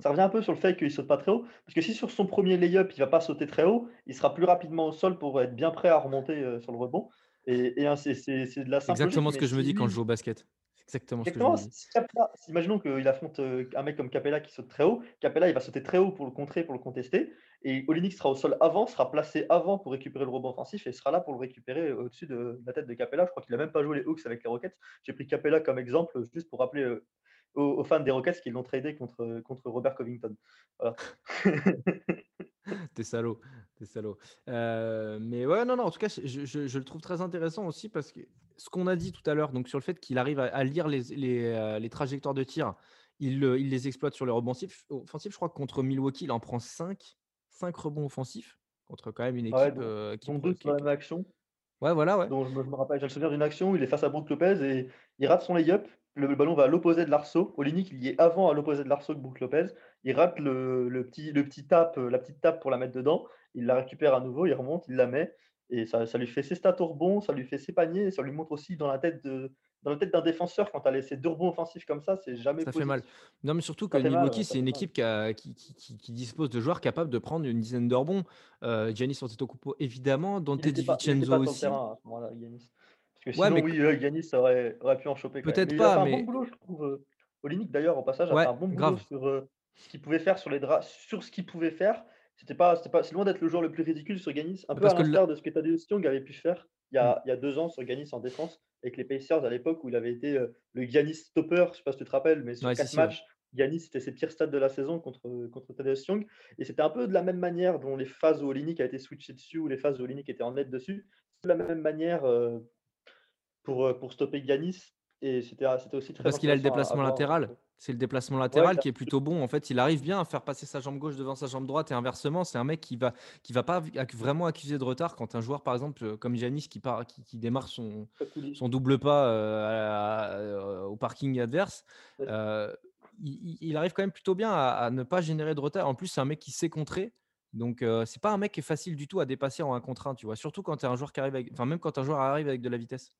Ça revient un peu sur le fait qu'il saute pas très haut. Parce que si sur son premier layup, il va pas sauter très haut, il sera plus rapidement au sol pour être bien prêt à remonter euh, sur le rebond. Et, et, hein, c'est de la simple Exactement logique. ce que je me dis quand je joue au basket. Exactement ce que si- Capella- imaginons qu'il affronte euh, un mec comme Capella qui saute très haut. Capella, il va sauter très haut pour le contrer, pour le contester. Et Olinik sera au sol avant, sera placé avant pour récupérer le rebond offensif et sera là pour le récupérer euh, au-dessus de la tête de Capella. Je crois qu'il a même pas joué les Hawks avec les Rockets. J'ai pris Capella comme exemple juste pour rappeler euh, aux, aux fans des Rockets qu'ils l'ont tradé contre, contre Robert Covington. Voilà. T'es salaud, t'es salaud. Euh, mais ouais, non, non, en tout cas, je, je- je le trouve très intéressant aussi parce que ce qu'on a dit tout à l'heure, donc sur le fait qu'il arrive à, à lire les, les, euh, les trajectoires de tir, il, le- il les exploite sur les rebonds offensifs. Je crois que contre Milwaukee, il en prend 5, 5 rebonds offensifs contre quand même une Ouais, équipe dont, euh, qui, pro- deux qui- action. Ouais, voilà, ouais. dont je me, je me rappelle, j'ai le souvenir d'une action où il est face à Brook Lopez et il rate son layup. Le, le ballon va à l'opposé de l'arceau. Olinik, il y est avant à l'opposé de l'arceau que Brook Lopez. Il rate le, le petit, le petit tape, euh, la petite tape pour la mettre dedans. Il la récupère à nouveau, il remonte, il la met. Et ça, ça lui fait ses stats au rebond, ça lui fait ses paniers, et ça lui montre aussi dans la tête de, dans la tête d'un défenseur, quand tu as laissé deux rebonds offensifs comme ça, c'est jamais Ça fait mal. Non, mais surtout que Ça Milwaukee, c'est une mal. équipe qui, a- qui, qui- dispose de joueurs capables de prendre une dizaine de rebonds. Euh, Giannis Antetokounmpo, évidemment. Dante pas, DiVincenzo pas aussi. terrain à ce moment-là, Giannis. Parce que Ouais, sinon, mais oui, euh, Giannis aurait, aurait pu en choper peut-être Mais il a fait pas, un mais bon boulot, je trouve. euh, Olinik, d'ailleurs, au passage, a ouais, fait un bon boulot grave. sur euh, ce qu'il pouvait faire sur les draps, sur ce qu'il pouvait faire. C'était pas, pas, c'est loin d'être le joueur le plus ridicule sur Giannis, un peu Parce à l'instar de ce que Tadeusz Young avait pu faire il y a, il y a deux ans sur Giannis en défense avec les Pacers à l'époque où il avait été euh, le Giannis stopper, je sais pas si tu te rappelles, mais sur Ouais, quatre matchs, Giannis c'était ses pires stats de la saison contre, contre Tadeusz Young. Et c'était un peu de la même manière dont les phases où Olinik a été switché dessus ou les phases où Olinik était en net dessus. De la même manière euh, pour, euh, pour stopper Giannis. Et c'était c'était aussi très Parce qu'il a le à- déplacement latéral. C'est le déplacement latéral qui est plutôt bon. En fait, il arrive bien à faire passer sa jambe gauche devant sa jambe droite et inversement. C'est un mec qui va, qui va pas vraiment accuser de retard quand un joueur, par exemple, euh, comme Giannis, qui, part, qui, qui démarre son, son double pas euh, à- à- au parking adverse, euh, il, arrive quand même plutôt bien à, à ne pas générer de retard. En plus, c'est un mec qui sait contrer. Donc, euh, c'est pas un mec qui est facile du tout à dépasser en un contre un, tu vois. Surtout quand tu un joueur qui arrive avec, enfin, même quand un joueur arrive avec de la vitesse.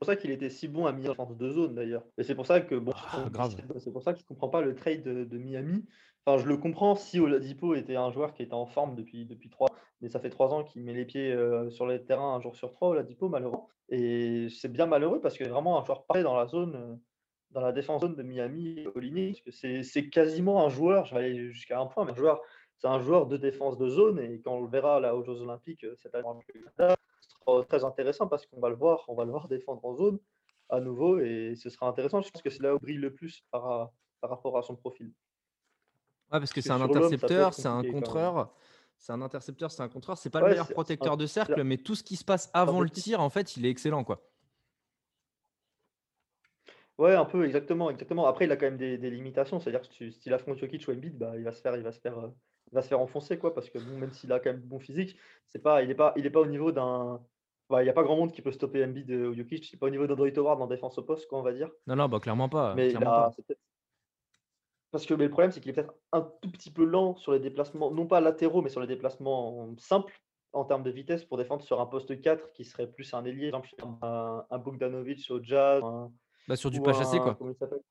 C'est pour ça qu'il était si bon à Miami en de zone d'ailleurs. Et c'est pour ça que bon, Ah, c'est pour ça que je comprends pas le trade de, de Miami. Enfin, je le comprends si Oladipo était un joueur qui était en forme depuis depuis trois, mais ça fait trois ans qu'il met les pieds euh, sur le terrain un jour sur trois, Oladipo malheureusement. Et c'est bien malheureux parce que vraiment un joueur parfait dans la zone, euh, dans la défense zone de Miami, Olynyk, parce que c'est c'est quasiment un joueur. Je vais aller jusqu'à un point, mais un joueur, c'est un joueur de défense de zone et quand on le verra là aux Jeux Olympiques euh, cette année, très intéressant parce qu'on va le voir, on va le voir défendre en zone à nouveau et ce sera intéressant. Je pense que c'est là où il brille le plus par, par rapport à son profil. Ouais, parce que c'est un intercepteur, c'est un contreur. C'est un intercepteur, c'est un contreur. C'est pas le meilleur protecteur un- de cercle, mais tout ce qui se passe avant le tir, en fait, il est excellent, quoi. Ouais, un peu, exactement, exactement. Après, il a quand même des, des limitations. C'est-à-dire que si- s'il affronte Jokic ou Embiid, bah, il va se faire, il va se faire, euh, il va se faire enfoncer, quoi. Parce que bon, même s'il a quand même bon physique, c'est pas, il n'est pas, il est pas au niveau d'un. Bah, il n'y a pas grand monde qui peut stopper Embiid euh, ou Jokic. Il n'est pas au niveau d'Android Howard en défense au poste, quoi, on va dire. Non, non, bah clairement pas. Mais clairement pas. c'est Parce que mais le problème, c'est qu'il est peut-être un tout petit peu lent sur les déplacements, non pas latéraux, mais sur les déplacements simples en termes de vitesse pour défendre sur un poste 4 qui serait plus un ailier, par exemple un, un Bogdanovic au Jazz, un- Bah, sur du pas chassé, quoi. Comment il s'appelle?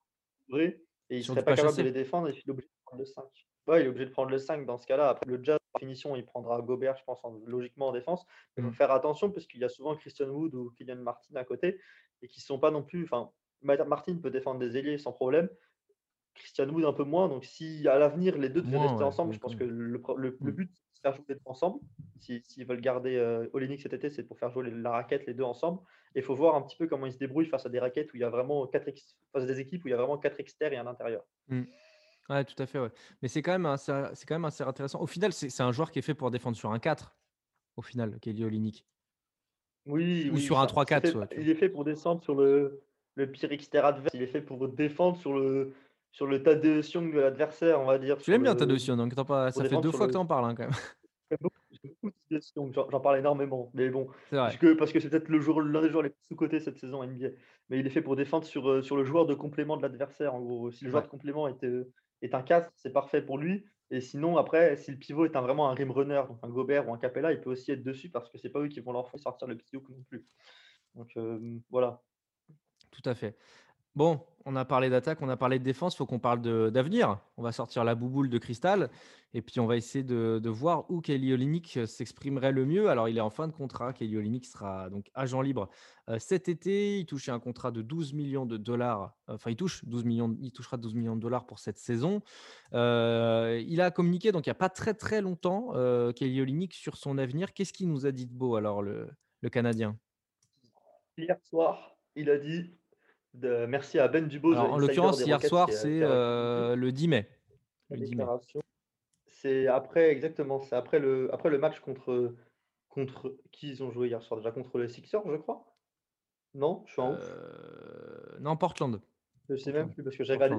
Vrai, Et il serait pas pas capable chassé. de les défendre et il est obligé de prendre le 5. Ouais, il est obligé de prendre le 5 dans ce cas-là. Après, le Jazz, par finition, il prendra Gobert, je pense, en- logiquement en défense. Il faut Mm. faire attention parce qu'il y a souvent Christian Wood ou Kylian Martin à côté et qui sont pas non plus. Enfin, Ma- Martin peut défendre des ailiers sans problème. Christian Wood un peu moins. Donc, si à l'avenir les deux devaient rester ouais, ensemble, je pense que le, pro- le- le Mm. but, c'est de faire jouer les deux ensemble. Si- S'ils veulent garder euh, cet été, c'est pour faire jouer les- la raquette les deux ensemble. Et il faut voir un petit peu comment ils se débrouillent face à des raquettes où il y a vraiment quatre ex- face à des équipes où il y a vraiment quatre externes et un intérieur. Ouais, tout à fait, ouais. Mais c'est quand même assez, c'est quand même assez intéressant. Au final, c'est c'est un joueur qui est fait pour défendre sur un 4, au final, Kelly Olynyk. Oui, Ou oui, sur un ça- 3-4, c'est fait- soit, tu vois. il est fait pour descendre sur le, le pire extérieur adverse. Il est fait pour défendre sur le, sur le tas de Young de l'adversaire, on va dire. Tu l'aimes bien, le- ta notion, donc t'en parles- ça fait deux fois le- que t'en parles, hein, quand même. J'aime beaucoup, j'aime beaucoup Thaddeus Young, J'en j'en parle énormément, mais bon, parce que parce que c'est peut-être le joueur, l'un des joueurs les plus sous-cotés cette saison NBA. Mais il est fait pour défendre sur, euh, sur le joueur de complément de l'adversaire. En gros, si le joueur Ouais. de complément est, euh, est un 4, c'est parfait pour lui. Et sinon, après, si le pivot est un, vraiment un rim runner, donc un Gobert ou un Capella, il peut aussi être dessus parce que c'est pas eux qui vont leur faire sortir le petit non plus. Donc euh, voilà. Tout à fait. Bon, on a parlé d'attaque, on a parlé de défense, il faut qu'on parle d'avenir. On va sortir la bouboule de cristal et puis on va essayer de, voir où Kelly Olynyk euh, s'exprimerait le mieux. Alors, il est en fin de contrat. Kelly Olynyk sera donc agent libre euh, cet été. Il touchait un contrat de 12 millions de dollars. Enfin, il touche 12 millions, il touchera 12 millions de dollars pour cette saison. Euh, il a communiqué donc il n'y a pas très très longtemps euh, Kelly sur son avenir. Qu'est-ce qu'il nous a dit de beau alors le Canadien? Hier soir, il a dit de- merci à Ben Dubose. En l'occurrence, hier Rockets, soir, c'est euh, le 10 mai. la Le 10 mai. déclaration. C'est après, exactement, c'est après le, après le match contre, contre qui ils ont joué hier soir déjà contre les Sixers, je crois. Non, je suis en. Euh, non, Portland. Je sais même plus parce que j'ai regardé,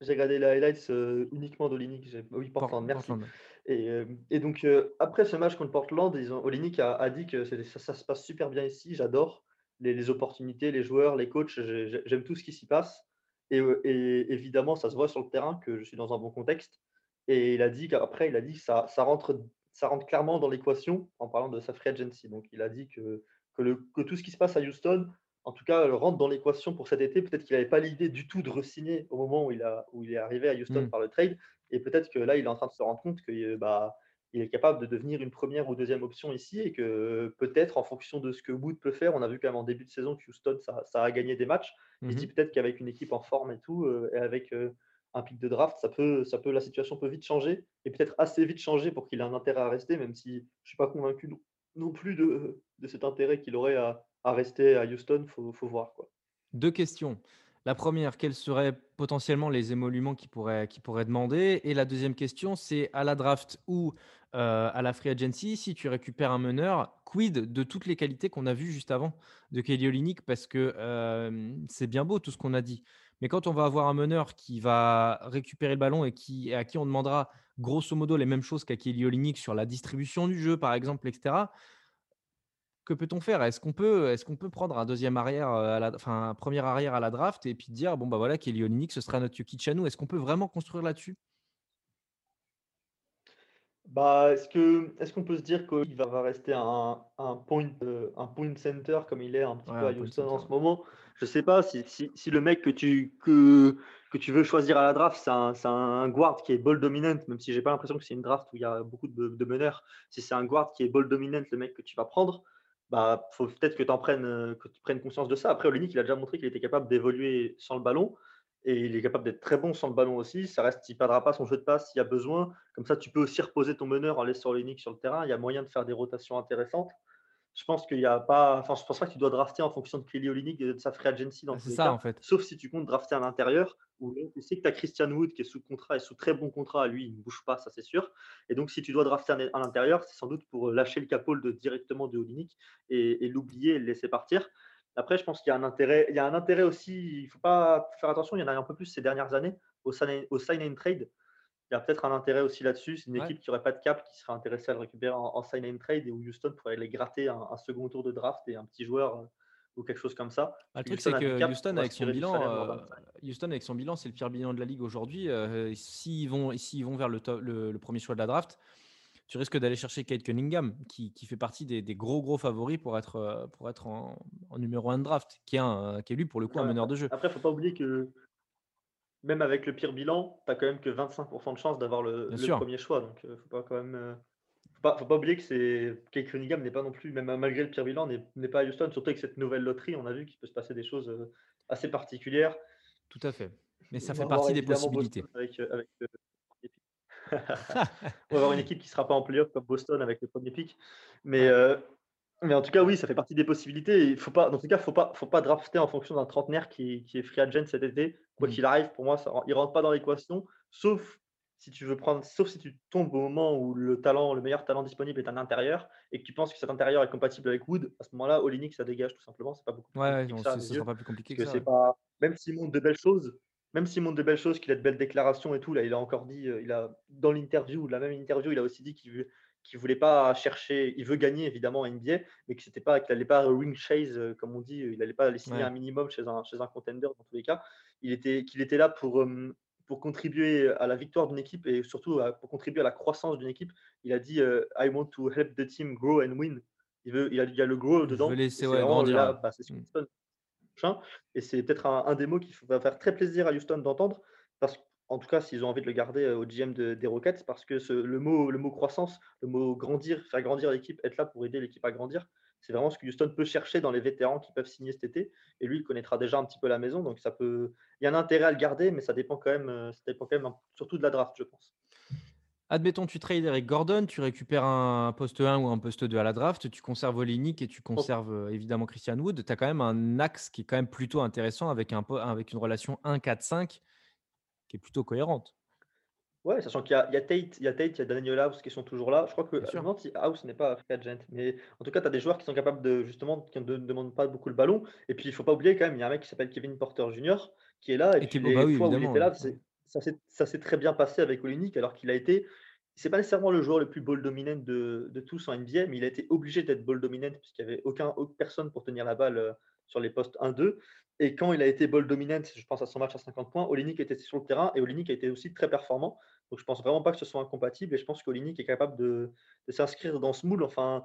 j'ai regardé les highlights euh, uniquement. J'ai- Oui, Por- Portland, merci. Portland. Et, euh, et donc, après ce match contre Portland, ils ont, Olynyk a, a dit que ça se passe super bien ici. J'adore les, les opportunités, les joueurs, les coachs. j'ai- j'ai- J'aime tout ce qui s'y passe. Et, euh, et évidemment, ça se voit sur le terrain que je suis dans un bon contexte. Et il a dit qu'après, il a dit que ça, ça, rentre, ça rentre clairement dans l'équation en parlant de sa free agency. Donc, il a dit que, que, le, que tout ce qui se passe à Houston, en tout cas, rentre dans l'équation pour cet été. Peut-être qu'il n'avait pas l'idée du tout de re-signer au moment où il, a, où il est arrivé à Houston Mm. par le trade. Et peut-être que là, il est en train de se rendre compte que bah, il est capable de devenir une première ou deuxième option ici et que peut-être en fonction de ce que Wood peut faire, on a vu quand même en début de saison que Houston, ça, ça a gagné des matchs. Il se Mhm. dit peut-être qu'avec une équipe en forme et tout, euh, et avec euh, un pic de draft, ça peut, ça peut, la situation peut vite changer et peut-être assez vite changer pour qu'il ait un intérêt à rester, même si je ne suis pas convaincu non, non plus de, de cet intérêt qu'il aurait à, à rester à Houston. Il faut, faut voir. Quoi. Deux questions. La première, quels seraient potentiellement les émoluments qu'il pourrait, qu'il pourrait demander? Et la deuxième question, c'est à la draft ou euh, à la free agency, si tu récupères un meneur, quid de toutes les qualités qu'on a vues juste avant de Kelly Olynyk? Parce que euh, c'est bien beau tout ce qu'on a dit. Mais quand on va avoir un meneur qui va récupérer le ballon et, qui, à qui on demandera grosso modo les mêmes choses qu'à Kelly Olynyk sur la distribution du jeu, par exemple, etc., que peut-on faire? Est-ce qu'on peut, est qu'on peut prendre un deuxième arrière, euh, à la, enfin un premier arrière à la draft et puis dire bon bah voilà Kelly Olynyk ce sera notre Jokic à nous Est-ce qu'on peut vraiment construire là-dessus? Bah, est-ce que est-ce qu'on peut se dire qu'il va va rester un un point, un point center comme il est un petit Ouais, peu à Houston en ce moment? Je sais pas si si si le mec que tu que que tu veux choisir à la draft, c'est un un guard qui est ball dominant, même si j'ai pas l'impression que c'est une draft où il y a beaucoup de de meneurs. Si c'est un guard qui est ball dominant, le mec que tu vas prendre, bah, faut peut-être que tu en prennes, que tu prennes conscience de ça. Après Olynyk, il a déjà montré qu'il était capable d'évoluer sans le ballon et il est capable d'être très bon sans le ballon aussi. Ça reste il perdra pas son jeu de passe s'il y a besoin. Comme ça, tu peux aussi reposer ton meneur en laissant Olynyk sur le terrain. Il y a moyen de faire des rotations intéressantes. Je pense qu'il a pas enfin, je pense pas que tu dois drafter en fonction de Kelly Olynyk et de sa free agency dans Bah, tous les ça, en fait. sauf si tu comptes drafter à l'intérieur où tu sais que tu as Christian Wood qui est sous contrat et sous très bon contrat. Lui, il ne bouge pas, ça c'est sûr. Et donc, si tu dois drafter à à l'intérieur, c'est sans doute pour lâcher le capole de directement de Olynyk et, et l'oublier et le laisser partir. Après, je pense qu'il y a un intérêt, il y a un intérêt aussi, il ne faut pas faire attention, il y en a un peu plus ces dernières années au sign, au sign and trade. Il y a peut-être un intérêt aussi là-dessus. C'est une Ouais. équipe qui n'aurait pas de cap, qui serait intéressée à le récupérer en, en sign and trade et où Houston pourrait aller gratter un, un second tour de draft et un petit joueur euh, ou quelque chose comme ça. Bah, le truc, Houston c'est que cap Houston, avec son bilan, euh, dans 25. Houston, avec son bilan, c'est le pire bilan de la ligue aujourd'hui. Euh, s'ils vont, s'ils vont vers le, to- le, le premier choix de la draft, tu risques d'aller chercher Kate Cunningham, qui, qui fait partie des, des gros, gros favoris pour être, euh, pour être en, en numéro 1 de draft, qui est, un, qui est lui, pour le coup, un meneur de jeu. Après, il ne faut pas oublier que même avec le pire bilan, tu n'as quand même que 25% de chance d'avoir le, premier choix. Donc, il ne faut pas quand même. euh, faut pas, faut pas oublier que c'est Kate Cunningham n'est pas non plus, même malgré le pire bilan, n'est pas à Houston. Surtout avec cette nouvelle loterie, on a vu qu'il peut se passer des choses euh, assez particulières. Tout à fait. Mais ça fait partie des possibilités. Boston avec, euh, avec, euh, le premier pick. On va avoir une équipe qui ne sera pas en playoff comme Boston avec le premier pick. Mais, euh, mais en tout cas, oui, ça fait partie des possibilités. Il faut pas, dans tout cas, il ne faut pas, faut pas drafter en fonction d'un trentenaire qui, qui est free agent cet été. Quoi Mm. qu'il arrive, pour moi, ça, il ne rentre pas dans l'équation, sauf si tu veux prendre, sauf si tu tombes au moment où le talent, le meilleur talent disponible est un intérieur et que tu penses que cet intérieur est compatible avec Wood, à ce moment-là, Olynyk, ça dégage tout simplement. C'est pas beaucoup plus Ouais, compliqué non, que ça yeux. sera pas plus compliqué que que ça. c'est ouais. pas, même s'il montre de belles choses, même s'il montre de belles choses, qu'il a de belles déclarations et tout, là, il a encore dit, euh, il a dans l'interview, la même interview, il a aussi dit qu'il qu'il voulait pas chercher, il veut gagner évidemment en NBA, mais que c'était pas, qu'il allait pas ring chase, euh, comme on dit, il allait pas aller signer Ouais. un minimum chez un, chez un contender dans tous les cas. Il était, qu'il était là pour, euh, pour contribuer à la victoire d'une équipe et surtout à- pour contribuer à la croissance d'une équipe. Il a dit, I want to help the team grow and win. Il veut, il a, il y a le grow Je dedans. veux et laisser ouais, vraiment grandir. là, ouais. bah, c'est ce. Et c'est peut-être un, des mots qui va faire très plaisir à Houston d'entendre, parce qu'en tout cas, s'ils ont envie de le garder euh, au GM de- des Rockets, parce que ce- le, mot, croissance, le mot grandir, faire grandir l'équipe, être là pour aider l'équipe à grandir, c'est vraiment ce que Houston peut chercher dans les vétérans qui peuvent signer cet été. Et lui, il connaîtra déjà un petit peu la maison, donc ça peut. Il y a un intérêt à le garder, mais ça dépend quand même, euh, ça dépend quand même surtout de la draft, je pense. Admettons, tu trades Eric Gordon, tu récupères un poste 1 ou un poste 2 à la draft, tu conserves Olynyk et tu conserves euh, évidemment Christian Wood. Tu as quand même un axe qui est quand même plutôt intéressant avec, un, avec une relation 1-4-5 qui est plutôt cohérente. Ouais, sachant qu'il y a, il y a Tate, il y a Tate, il y a Daniel House qui sont toujours là. Je crois que non, House n'est pas free agent, mais en tout cas, tu as des joueurs qui sont capables de justement qui ne de- demandent pas beaucoup le ballon. Et puis, il faut pas oublier quand même, il y a un mec qui s'appelle Kevin Porter Jr. qui est là. Et, Et puis, les bah oui, fois où il était là, ouais. Ça s'est très bien passé avec Olynyk, alors qu'il a été. C'est pas nécessairement le joueur le plus ball dominant de, tous en NBA, mais il a été obligé d'être ball dominant puisqu'il n'y avait aucun, aucune personne pour tenir la balle euh, sur les postes 1-2. Et quand il a été ball dominant, je pense à son match à 50 points, Olynyk était sur le terrain et Olynyk a été aussi très performant. Donc je pense vraiment pas que ce soit incompatible et je pense qu'Olynyk est capable de, de s'inscrire dans ce moule. Enfin,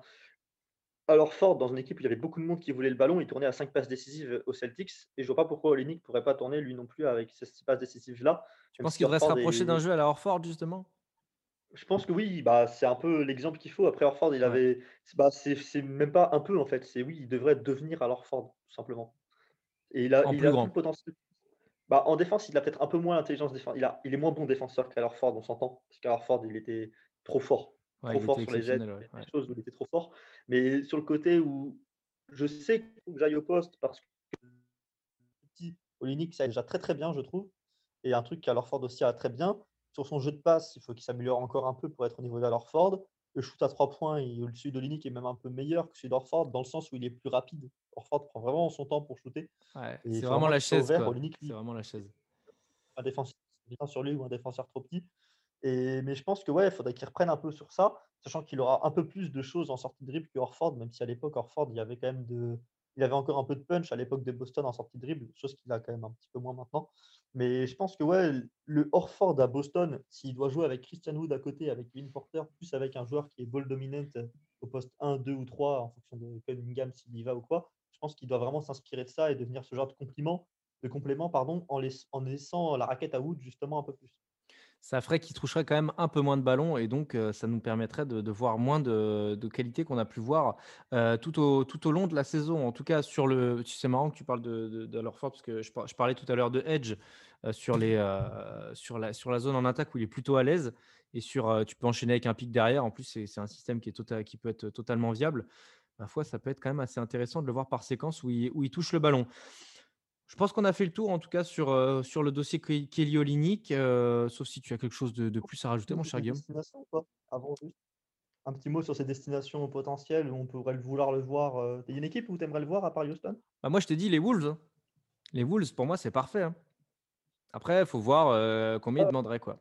alors fort dans une équipe où il y avait beaucoup de monde qui voulait le ballon, il tournait à 5 passes décisives aux Celtics et je vois pas pourquoi Olynyk pourrait pas tourner lui non plus avec ces 6 passes décisives là. Tu penses qu'il devrait se rapprocher d'un jeu à la Horford, justement? Je pense que oui, bah, c'est un peu l'exemple qu'il faut. Après Horford, il Ouais. avait c'est bah, c'est c'est même pas un peu en fait, c'est oui, il devrait devenir à Horford tout simplement. Et il a En il plus a grand. tout le potentiel. Bah, en défense, il a peut-être un peu moins l'intelligence défensive. Il a il est moins bon défenseur qu'à Horford, on s'entend. Parce qu'à Horford, il était trop fort. Ouais, Trop fort sur les ouais, ouais. des choses où il était trop fort. Mais sur le côté où je sais qu'il faut que j'aille au poste parce que Olynyk, ça déjà très très bien, je trouve. Et un truc qu'Al Horford aussi a très bien. Sur son jeu de passe, il faut qu'il s'améliore encore un peu pour être au niveau d'Al Horford. Le shoot à trois points, il, celui d'Olynyk est même un peu meilleur que celui d'Horford dans le sens où il est plus rapide. Horford prend vraiment son temps pour shooter. C'est vraiment la chaise, C'est vraiment la chaise. un défenseur sur lui ou un défenseur trop petit. Mais je pense que ouais, il faudrait qu'il reprenne un peu sur ça, sachant qu'il aura un peu plus de choses en sortie de dribble que Horford, même si à l'époque, Horford, il avait quand même de, il avait encore un peu de punch à l'époque de Boston en sortie de dribble, chose qu'il a quand même un petit peu moins maintenant. Mais je pense que ouais, le Horford à Boston, s'il doit jouer avec Christian Wood à côté, avec Vin Porter, plus avec un joueur qui est ball dominant euh, au poste 1, 2 ou 3, en fonction de Cunningham s'il y va ou quoi, je pense qu'il doit vraiment s'inspirer de ça et devenir ce genre de compliment, de complément pardon, en laissant la raquette à Wood justement un peu plus ça ferait qu'il toucherait quand même un peu moins de ballons et donc ça nous permettrait de, voir moins de, qualité qu'on a pu voir tout, au, long de la saison. En tout cas, sur le, c'est marrant que tu parles de, de, leur parce que je, parlais tout à l'heure de Edge sur, la, zone en attaque où il est plutôt à l'aise et sur, tu peux enchaîner avec un pic derrière. En plus, c'est un système total, qui peut être totalement viable. Ma foi, ça peut être quand même assez intéressant de le voir par séquence où il touche le ballon. Je pense qu'on a fait le tour, en tout cas, sur, euh, sur le dossier Kelly Olynyk, euh, sauf si tu as quelque chose de, de plus à rajouter, mon cher Guillaume. Avant, un petit mot sur ces destinations potentielles où on pourrait le vouloir le voir. Euh, il y a une équipe où tu aimerais le voir à part Houston? Bah, Moi, je t'ai dit les Wolves. Hein. Les Wolves, pour moi, c'est parfait. Hein. Après, il faut voir combien ils demanderaient. Quoi.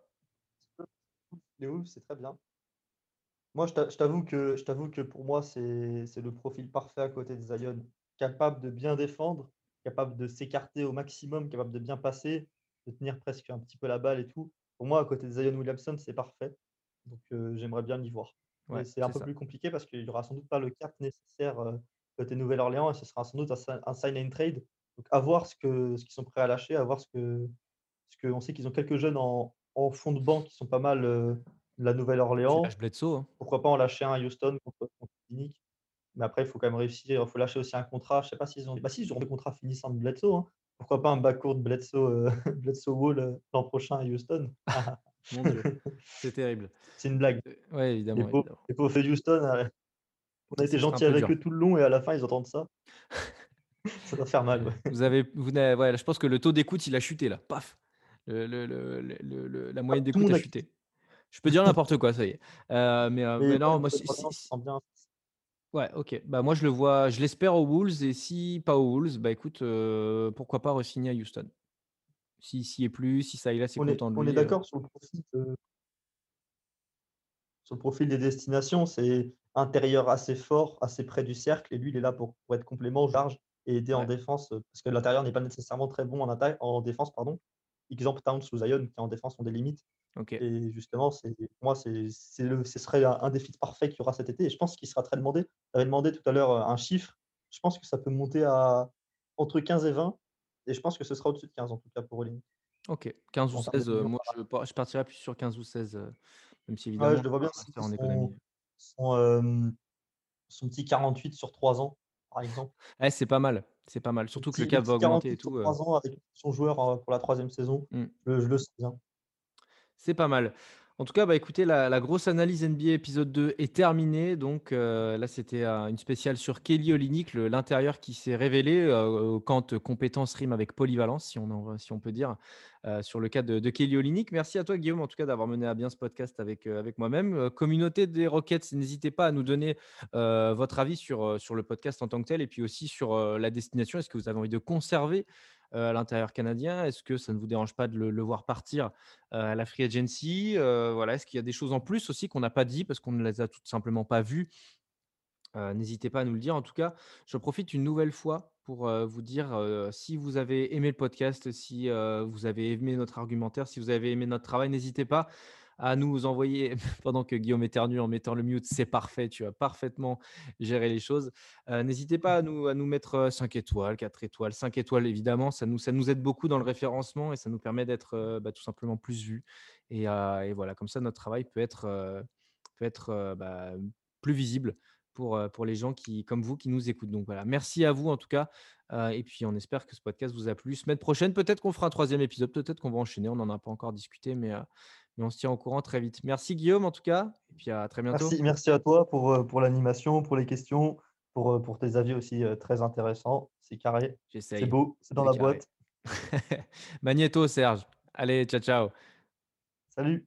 Les Wolves, c'est très bien. Moi, je t'avoue que, que pour moi, c'est le profil parfait à côté de Zion, capable de bien défendre capable de s'écarter au maximum, capable de bien passer, de tenir presque un petit peu la balle et tout. Pour moi, à côté de Zion Williamson, c'est parfait. Donc euh, j'aimerais bien l'y voir. c'est un peu plus compliqué parce qu'il n'y aura sans doute pas le cap nécessaire euh, côté Nouvelle-Orléans et ce sera sans doute un, sign and trade. Donc à voir ce qu'ils ce sont prêts à lâcher, à voir ce que. Ce que on sait qu'ils ont quelques jeunes en, fond de banc qui sont pas mal euh, de la Nouvelle-Orléans. Hein. Pourquoi pas en lâcher un à Houston contre, contre mais après, il faut quand même réussir. Il faut lâcher aussi un contrat. Je ne sais pas s'ils ont. Bah, si, ils auront des contrats finissants de Bledsoe. Hein. Pourquoi pas un backcourt de Bledsoe, euh, Bledsoe Wall euh, l'an prochain à Houston? C'est terrible. C'est une blague. Euh, oui, évidemment. Et pour, fait Houston, on a été gentil avec eux tout le long et à la fin, ils entendent ça. ça doit faire mal. Vous avez, vous ouais, je pense que le taux d'écoute, il a chuté là. Paf. Le, le, le, la moyenne d'écoute a, chuté. Je peux dire n'importe quoi, ça y est. mais, mais, non, moi, si, Ouais, OK. Bah, moi, je le vois je l'espère aux Wolves et si pas aux Wolves, bah, écoute, pourquoi pas re-signer à Houston? Si s'y est plus, si ça est c'est On est content de on est d'accord sur le profil sur le profil des destinations, c'est intérieur assez fort, assez près du cercle et lui, il est là pour pour être complément, large et aider en défense, parce que l'intérieur n'est pas nécessairement très bon en attaque en défense, pardon. Exemple, Towns ou Zion qui en défense ont des limites. Et justement, c'est, pour moi, c'est, le, ce serait un, défi parfait qu'il y aura cet été. Et je pense qu'il sera très demandé. J'avais demandé tout à l'heure un chiffre. Je pense que ça peut monter à entre 15 et 20. Et je pense que ce sera au-dessus de 15 en tout cas pour Rolling. Ok, 15 ou 16. moi, je, je, partirais plus sur 15 ou 16. même si évidemment, je le vois bien. en économie. Son, son, petit 48 sur 3 ans, par exemple. Ouais, c'est pas mal. C'est pas mal. Surtout que le cap va augmenter et tout. 3 ans avec son joueur pour la troisième saison. Mmh. je le sens bien. C'est pas mal. En tout cas, bah, écoutez, la, grosse analyse NBA épisode 2 est terminée. Donc euh, là, c'était une spéciale sur Kelly Olynyk, l'intérieur qui s'est révélé euh, quand compétence rime avec polyvalence, si on, peut dire, euh, sur le cas de, Kelly Olynyk. Merci à toi, Guillaume, en tout cas, d'avoir mené à bien ce podcast avec, avec moi-même. communauté des Rockets, n'hésitez pas à nous donner votre avis sur, sur le podcast en tant que tel et puis aussi sur la destination. Est-ce que vous avez envie de conserver euh, à l'intérieur canadien? Est-ce que ça ne vous dérange pas de le, voir partir euh, à la free agency? Euh, voilà, Est-ce qu'il y a des choses en plus aussi qu'on n'a pas dit parce qu'on ne les a tout simplement pas vues? N'hésitez pas à nous le dire. En tout cas, je profite une nouvelle fois pour vous dire si vous avez aimé le podcast, si vous avez aimé notre argumentaire, si vous avez aimé notre travail, n'hésitez pas à nous envoyer pendant que Guillaume éternue en mettant le mute. C'est parfait, tu as parfaitement géré les choses. Euh, n'hésitez pas à nous, à nous mettre 5 étoiles, 4 étoiles, 5 étoiles évidemment. Ça nous, ça nous aide beaucoup dans le référencement et ça nous permet d'être euh, bah, tout simplement plus vus. Et, euh, et, voilà, comme ça, notre travail peut être, peut être bah, plus visible pour, pour les gens qui, comme vous qui nous écoutent. Donc voilà, merci à vous en tout cas. et puis on espère que ce podcast vous a plu. Semaine prochaine, peut-être qu'on fera un troisième épisode, peut-être qu'on va enchaîner. On n'en a pas encore discuté, mais mais on se tient au courant très vite. Merci Guillaume en tout cas, et puis à très bientôt. Merci, merci à toi pour, euh, pour l'animation, pour les questions, pour, euh, pour tes avis aussi euh, très intéressants. C'est carré, c'est beau, c'est dans la boîte. Magneto Serge. Allez, ciao ciao. Salut.